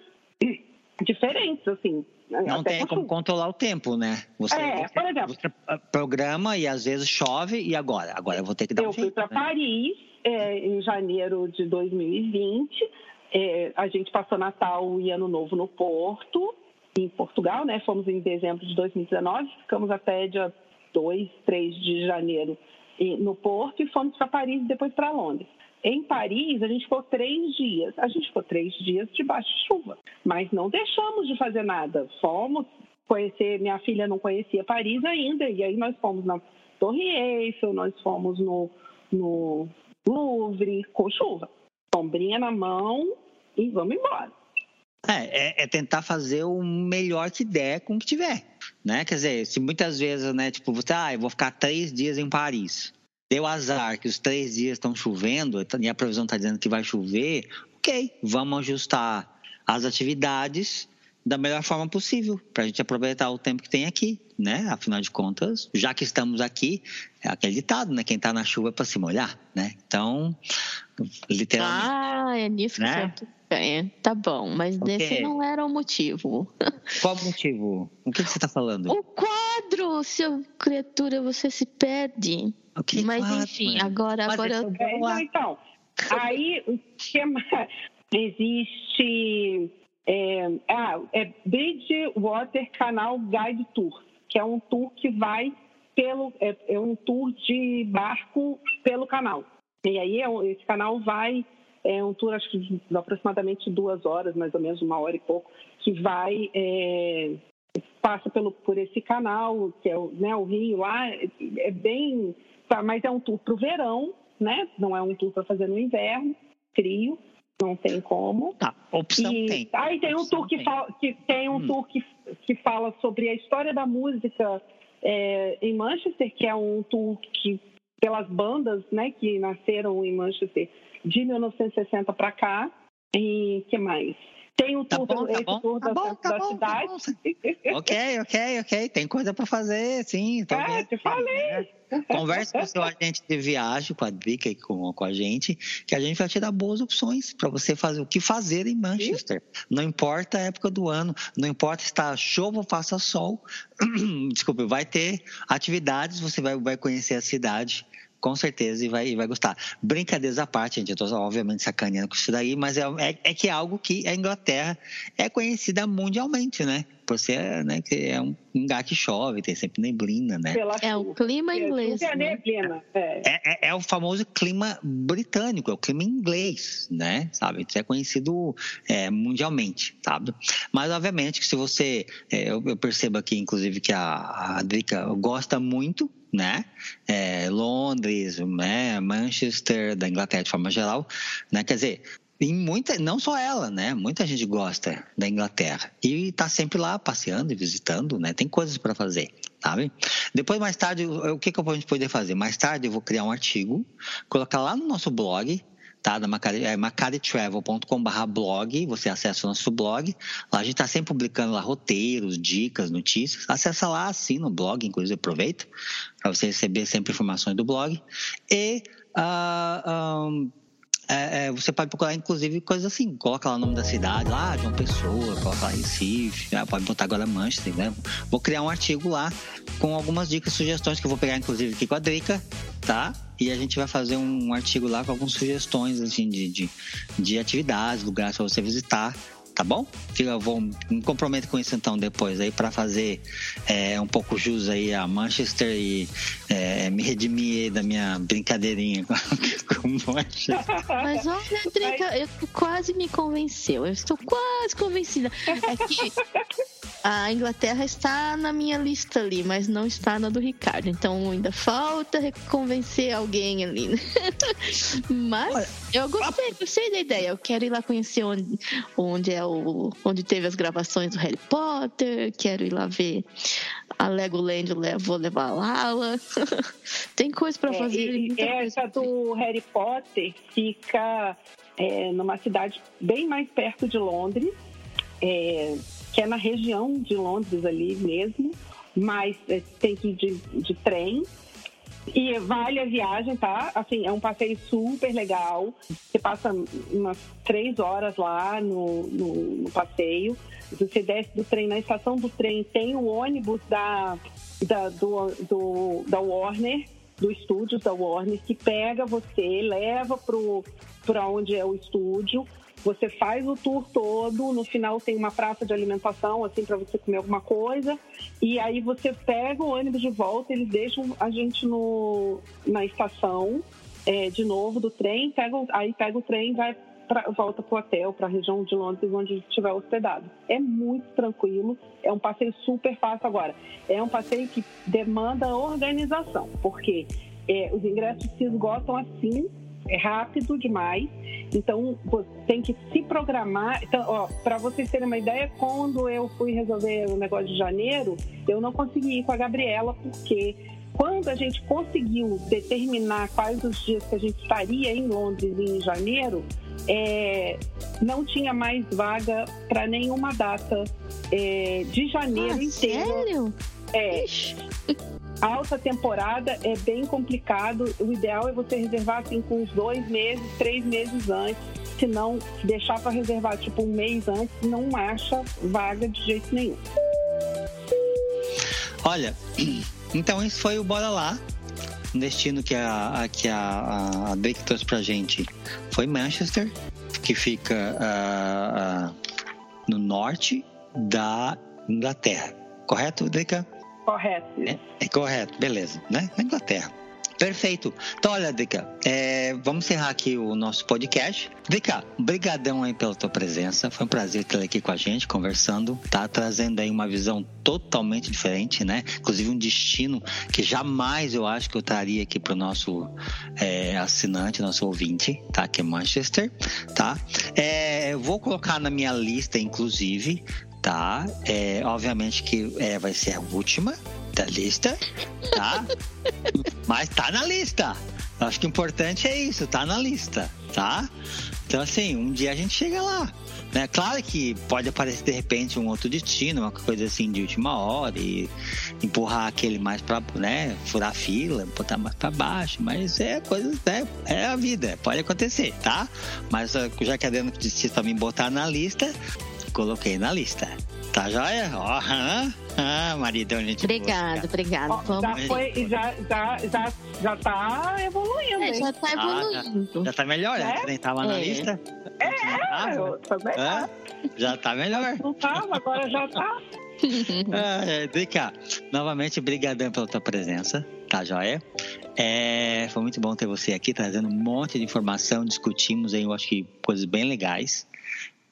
diferentes, assim. Não tem como chuva. controlar o tempo, né? Você, é, por exemplo, você programa e às vezes chove e agora? Agora eu vou ter que dar eu um Eu fui para né? Paris é, em janeiro de 2020. É, a gente passou Natal e Ano Novo no Porto, em Portugal, né? Fomos em dezembro de 2019, ficamos até dia 2, 3 de janeiro no Porto e fomos para Paris e depois para Londres. Em Paris, a gente ficou três dias. A gente ficou três dias debaixo de chuva, mas não deixamos de fazer nada. Fomos, conhecer, minha filha não conhecia Paris ainda, e aí nós fomos na Torre Eiffel, nós fomos no, no Louvre, com chuva. Sombrinha na mão e vamos embora. É, é, é, tentar fazer o melhor que der com o que tiver, né? Quer dizer, se muitas vezes, né, tipo, você, ah, eu vou ficar três dias em Paris. Deu azar que os três dias estão chovendo e a previsão está dizendo que vai chover, ok, vamos ajustar as atividades da melhor forma possível, para a gente aproveitar o tempo que tem aqui, né? Afinal de contas, já que estamos aqui, é aquele ditado, né? Quem está na chuva é para se molhar, né? Então, literalmente. Ah, é nisso né? que é, tá bom, mas okay. desse não era o motivo. Qual o motivo? O que, que você está falando? O quadro, seu criatura, você se perde. Okay, mas quadro, enfim, agora, agora. É, então, então, aí o que mais? Existe é, ah, é Bridgewater Canal Guide Tour, que é um tour que vai pelo é, é um tour de barco pelo canal. E aí é, esse canal vai é um tour acho que de aproximadamente duas horas, mais ou menos uma hora e pouco, que vai é, passa pelo por esse canal que é o, né, o rio lá é bem, tá, mas é um tour para o verão, né? Não é um tour para fazer no inverno, frio não tem como. Tá, opção e, tem. Aí tem um tour que, fala, que tem um hum. tour que, que fala sobre a história da música é, em Manchester, que é um tour que pelas bandas, né, que nasceram em Manchester de 1960 para cá. E que mais? Tem o tá tour, bom, tá bom, tour tá da, bom, tá da bom, cidade. Tá ok, ok, ok. Tem coisa para fazer, sim. Tô é, te falei. Né? Converse com o seu agente de viagem, com a Drica e com, com a gente, que a gente vai te dar boas opções para você fazer o que fazer em Manchester. Sim. Não importa a época do ano, não importa se está chuva ou faça sol. Desculpe, vai ter atividades, você vai, vai conhecer a cidade com certeza e vai, vai gostar. Brincadeiras à parte, gente, eu estou obviamente sacaneando com isso daí, mas é, é, é, que é algo que a Inglaterra é conhecida mundialmente, né? Por ser, né, que é um lugar que chove, tem sempre neblina, né? é o clima inglês. É, né? neblina, é. É, é. é, o famoso clima britânico, é o clima inglês, né? Sabe? Isso é conhecido é, mundialmente, sabe? Mas, obviamente, que se você. É, eu, eu, percebo aqui, inclusive, que a, a Drica gosta muito né? É, Londres, né? Manchester, da Inglaterra de forma geral, né? Quer dizer, e muita, não só ela, né? Muita gente gosta da Inglaterra e está sempre lá passeando e visitando, né? Tem coisas para fazer, sabe? Depois, mais tarde, o que, que a gente poder fazer? Mais tarde, eu vou criar um artigo, colocar lá no nosso blog, tá? Da Macari, é macaritravel.com.br blog, você acessa o nosso blog. Lá a gente está sempre publicando lá roteiros, dicas, notícias. Acessa lá, assina o blog, inclusive aproveita para você receber sempre informações do blog. E uh, um, é, é, você pode procurar, inclusive, coisas assim. Coloca lá o nome da cidade, lá, João Pessoa, coloca lá Recife, né? pode botar agora Manchester, né? Vou criar um artigo lá com algumas dicas, sugestões que eu vou pegar, inclusive, aqui com a Drica, tá? E a gente vai fazer um artigo lá com algumas sugestões, assim, de, de, de atividades, lugares para você visitar tá bom? Eu vou me comprometo com isso então depois aí para fazer é, um pouco jus aí a Manchester e é, me redimir da minha brincadeirinha com, com Manchester. Mas olha, Drica, eu quase me convenceu. Eu estou quase convencida. É que a Inglaterra está na minha lista ali, mas não está na do Ricardo. Então ainda falta convencer alguém ali. mas Olha, eu gostei, gostei da ideia. Eu quero ir lá conhecer onde, onde é o onde teve as gravações do Harry Potter. Quero ir lá ver a Legoland. Vou levar a Lala. Tem coisa para é, fazer. E, essa do Harry Potter fica é, numa cidade bem mais perto de Londres. É, que é na região de Londres ali mesmo, mas é, tem que ir de, de trem. E vale a viagem, tá? Assim, é um passeio super legal. Você passa umas três horas lá no, no, no passeio. Você desce do trem, na estação do trem tem o ônibus da, da, do, do, da Warner, do estúdio da Warner, que pega você, leva para onde é o estúdio. Você faz o tour todo, no final tem uma praça de alimentação, assim, para você comer alguma coisa. E aí você pega o ônibus de volta, eles deixam a gente no, na estação é, de novo do trem, pega, aí pega o trem, vai pra, volta para o hotel, para a região de Londres, onde estiver hospedado. É muito tranquilo, é um passeio super fácil agora. É um passeio que demanda organização, porque é, os ingressos se esgotam assim, é rápido demais. Então, você tem que se programar. Então, para vocês terem uma ideia, quando eu fui resolver o negócio de janeiro, eu não consegui ir com a Gabriela, porque quando a gente conseguiu determinar quais os dias que a gente estaria em Londres em janeiro, é, não tinha mais vaga para nenhuma data é, de janeiro ah, inteiro. Sério? É. Alta temporada é bem complicado. O ideal é você reservar assim com uns dois meses, três meses antes. Se não, deixar para reservar tipo um mês antes, não acha vaga de jeito nenhum. Olha, então esse foi o Bora Lá. Um destino que a, a que a, a Drake trouxe pra gente foi Manchester, que fica uh, uh, no norte da Inglaterra. Correto, Drica? Correto. É, é, correto, beleza, né? Na Inglaterra. Perfeito. Então, olha, Drica, é, vamos encerrar aqui o nosso podcast. Drica, brigadão aí pela tua presença. Foi um prazer ter aqui com a gente, conversando, tá? Trazendo aí uma visão totalmente diferente, né? Inclusive um destino que jamais eu acho que eu traria aqui para o nosso é, assinante, nosso ouvinte, tá? Que é Manchester, tá? É, vou colocar na minha lista, inclusive, tá? É, obviamente que é, vai ser a última da lista, tá? Mas tá na lista. Acho que o importante é isso, tá na lista, tá? Então, assim, um dia a gente chega lá. Né? Claro que pode aparecer de repente um outro destino, uma coisa assim de última hora e empurrar aquele mais para, né, furar a fila, botar mais para baixo, mas é coisa, né, é a vida, pode acontecer, tá? Mas já que a Adriana disse para mim botar na lista, coloquei na lista. Tá joia? Ó, oh, ah, maridão, gente. Obrigado, obrigado. Oh, já foi, já, já, já, já tá evoluindo, é, já tá evoluindo. Ah, já, já tá melhor, né? é? Nem tava é. na lista. É, eu também ah, Já tá melhor. Não tava, agora já tá. ah, é, Drica, novamente, brigadão pela tua presença, tá joia? É, foi muito bom ter você aqui, trazendo um monte de informação, discutimos aí, eu acho que coisas bem legais,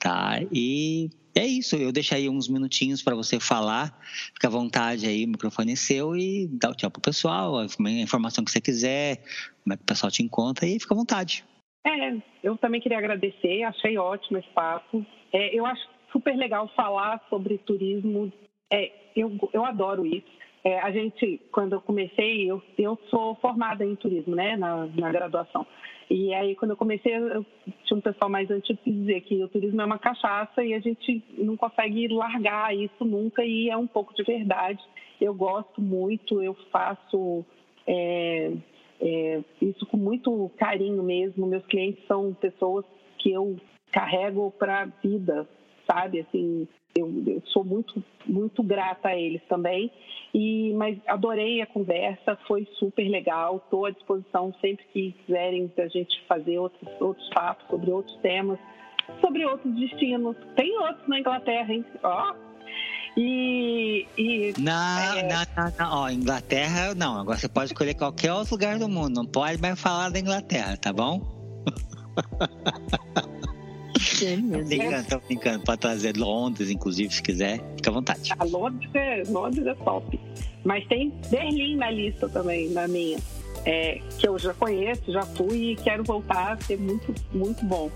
tá? E é isso, eu deixo aí uns minutinhos para você falar, fica à vontade aí, o microfone é seu e dá o tchau pro pessoal, a informação que você quiser, como é que o pessoal te encontra e fica à vontade. É, eu também queria agradecer, achei ótimo esse papo. É, eu acho super legal falar sobre turismo, é, eu, eu adoro isso. É, a gente, quando eu comecei, eu, eu sou formada em turismo, né, na, na graduação. E aí, quando eu comecei, eu tinha um pessoal mais antigo que dizia que o turismo é uma cachaça e a gente não consegue largar isso nunca, e é um pouco de verdade. Eu gosto muito, eu faço é, é, isso com muito carinho mesmo. Meus clientes são pessoas que eu carrego para a vida, sabe? Assim, eu, eu, sou muito, muito grata a eles também. E, mas adorei a conversa, foi super legal. Estou à disposição sempre que quiserem a gente fazer outros, outros papos sobre outros temas, sobre outros destinos. Tem outros na Inglaterra, hein? Ó. E, e. Não, é... não, não, não. Ó, Inglaterra, não. Agora você pode escolher qualquer outro lugar do mundo. Não pode mais falar da Inglaterra, tá bom? Tô brincando, tô brincando. Pode trazer Londres, inclusive, se quiser. Fica à vontade. Ah, Londres, é, Londres é top. Mas tem Berlim na lista também, na minha. É, que eu já conheço, já fui e quero voltar a ser muito, muito bom.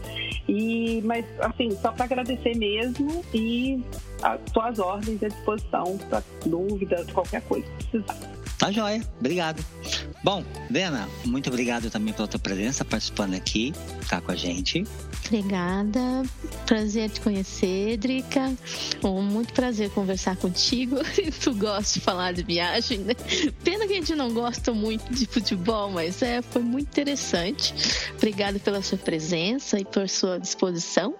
E, mas, assim, só para agradecer mesmo e as tuas ordens à disposição para dúvida, qualquer coisa que precisar. Tá joia, obrigado. Bom, Vena, muito obrigado também pela tua presença participando aqui, tá com a gente. Obrigada, prazer te conhecer, Drica. Um, muito prazer conversar contigo. tu gosta de falar de viagem, né? Pena que a gente não gosta muito de futebol, mas é, foi muito interessante. Obrigada pela sua presença e por sua disposição.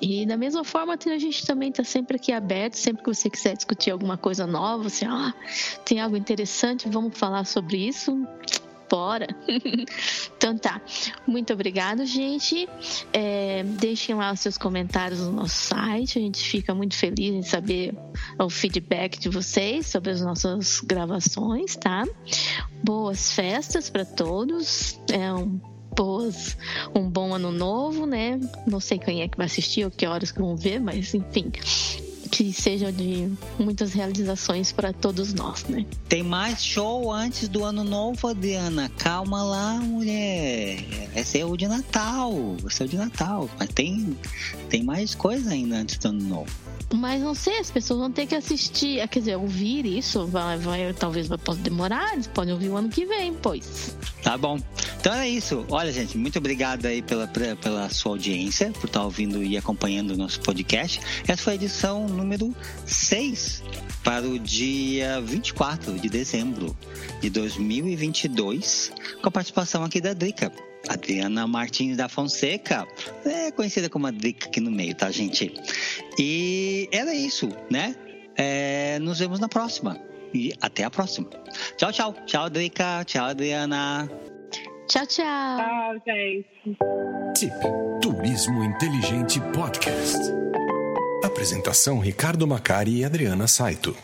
E da mesma forma, a gente também está sempre aqui aberto, sempre que você quiser discutir alguma coisa nova, você, ah, tem algo interessante, vamos falar sobre isso. Bora! então tá. Muito obrigado, gente. É, deixem lá os seus comentários no nosso site. A gente fica muito feliz em saber o feedback de vocês sobre as nossas gravações, tá? Boas festas para todos. É um boas, um bom ano novo, né? Não sei quem é que vai assistir ou que horas que vão ver, mas enfim, que seja de muitas realizações para todos nós, né? Tem mais show antes do ano novo, Adriana. Calma lá, mulher. Esse é o de Natal. Esse é o de Natal. Mas tem, tem mais coisa ainda antes do ano novo. Mas não sei, as pessoas vão ter que assistir, quer dizer, ouvir isso, vai, vai, talvez possa demorar, eles podem ouvir o ano que vem, pois. Tá bom. Então é isso. Olha, gente, muito obrigado aí pela, pela sua audiência, por estar ouvindo e acompanhando o nosso podcast. Essa foi a edição número 6 para o dia 24 de dezembro de 2022, com a participação aqui da Drica. Adriana Martins da Fonseca, é conhecida como a Drica aqui no meio, tá, gente? E era isso, né? É, nos vemos na próxima. E até a próxima. Tchau, tchau. Tchau, Drica. Tchau, Adriana. Tchau, tchau. Tchau, gente. TIP Turismo Inteligente Podcast. Apresentação Ricardo Macari e Adriana Saito.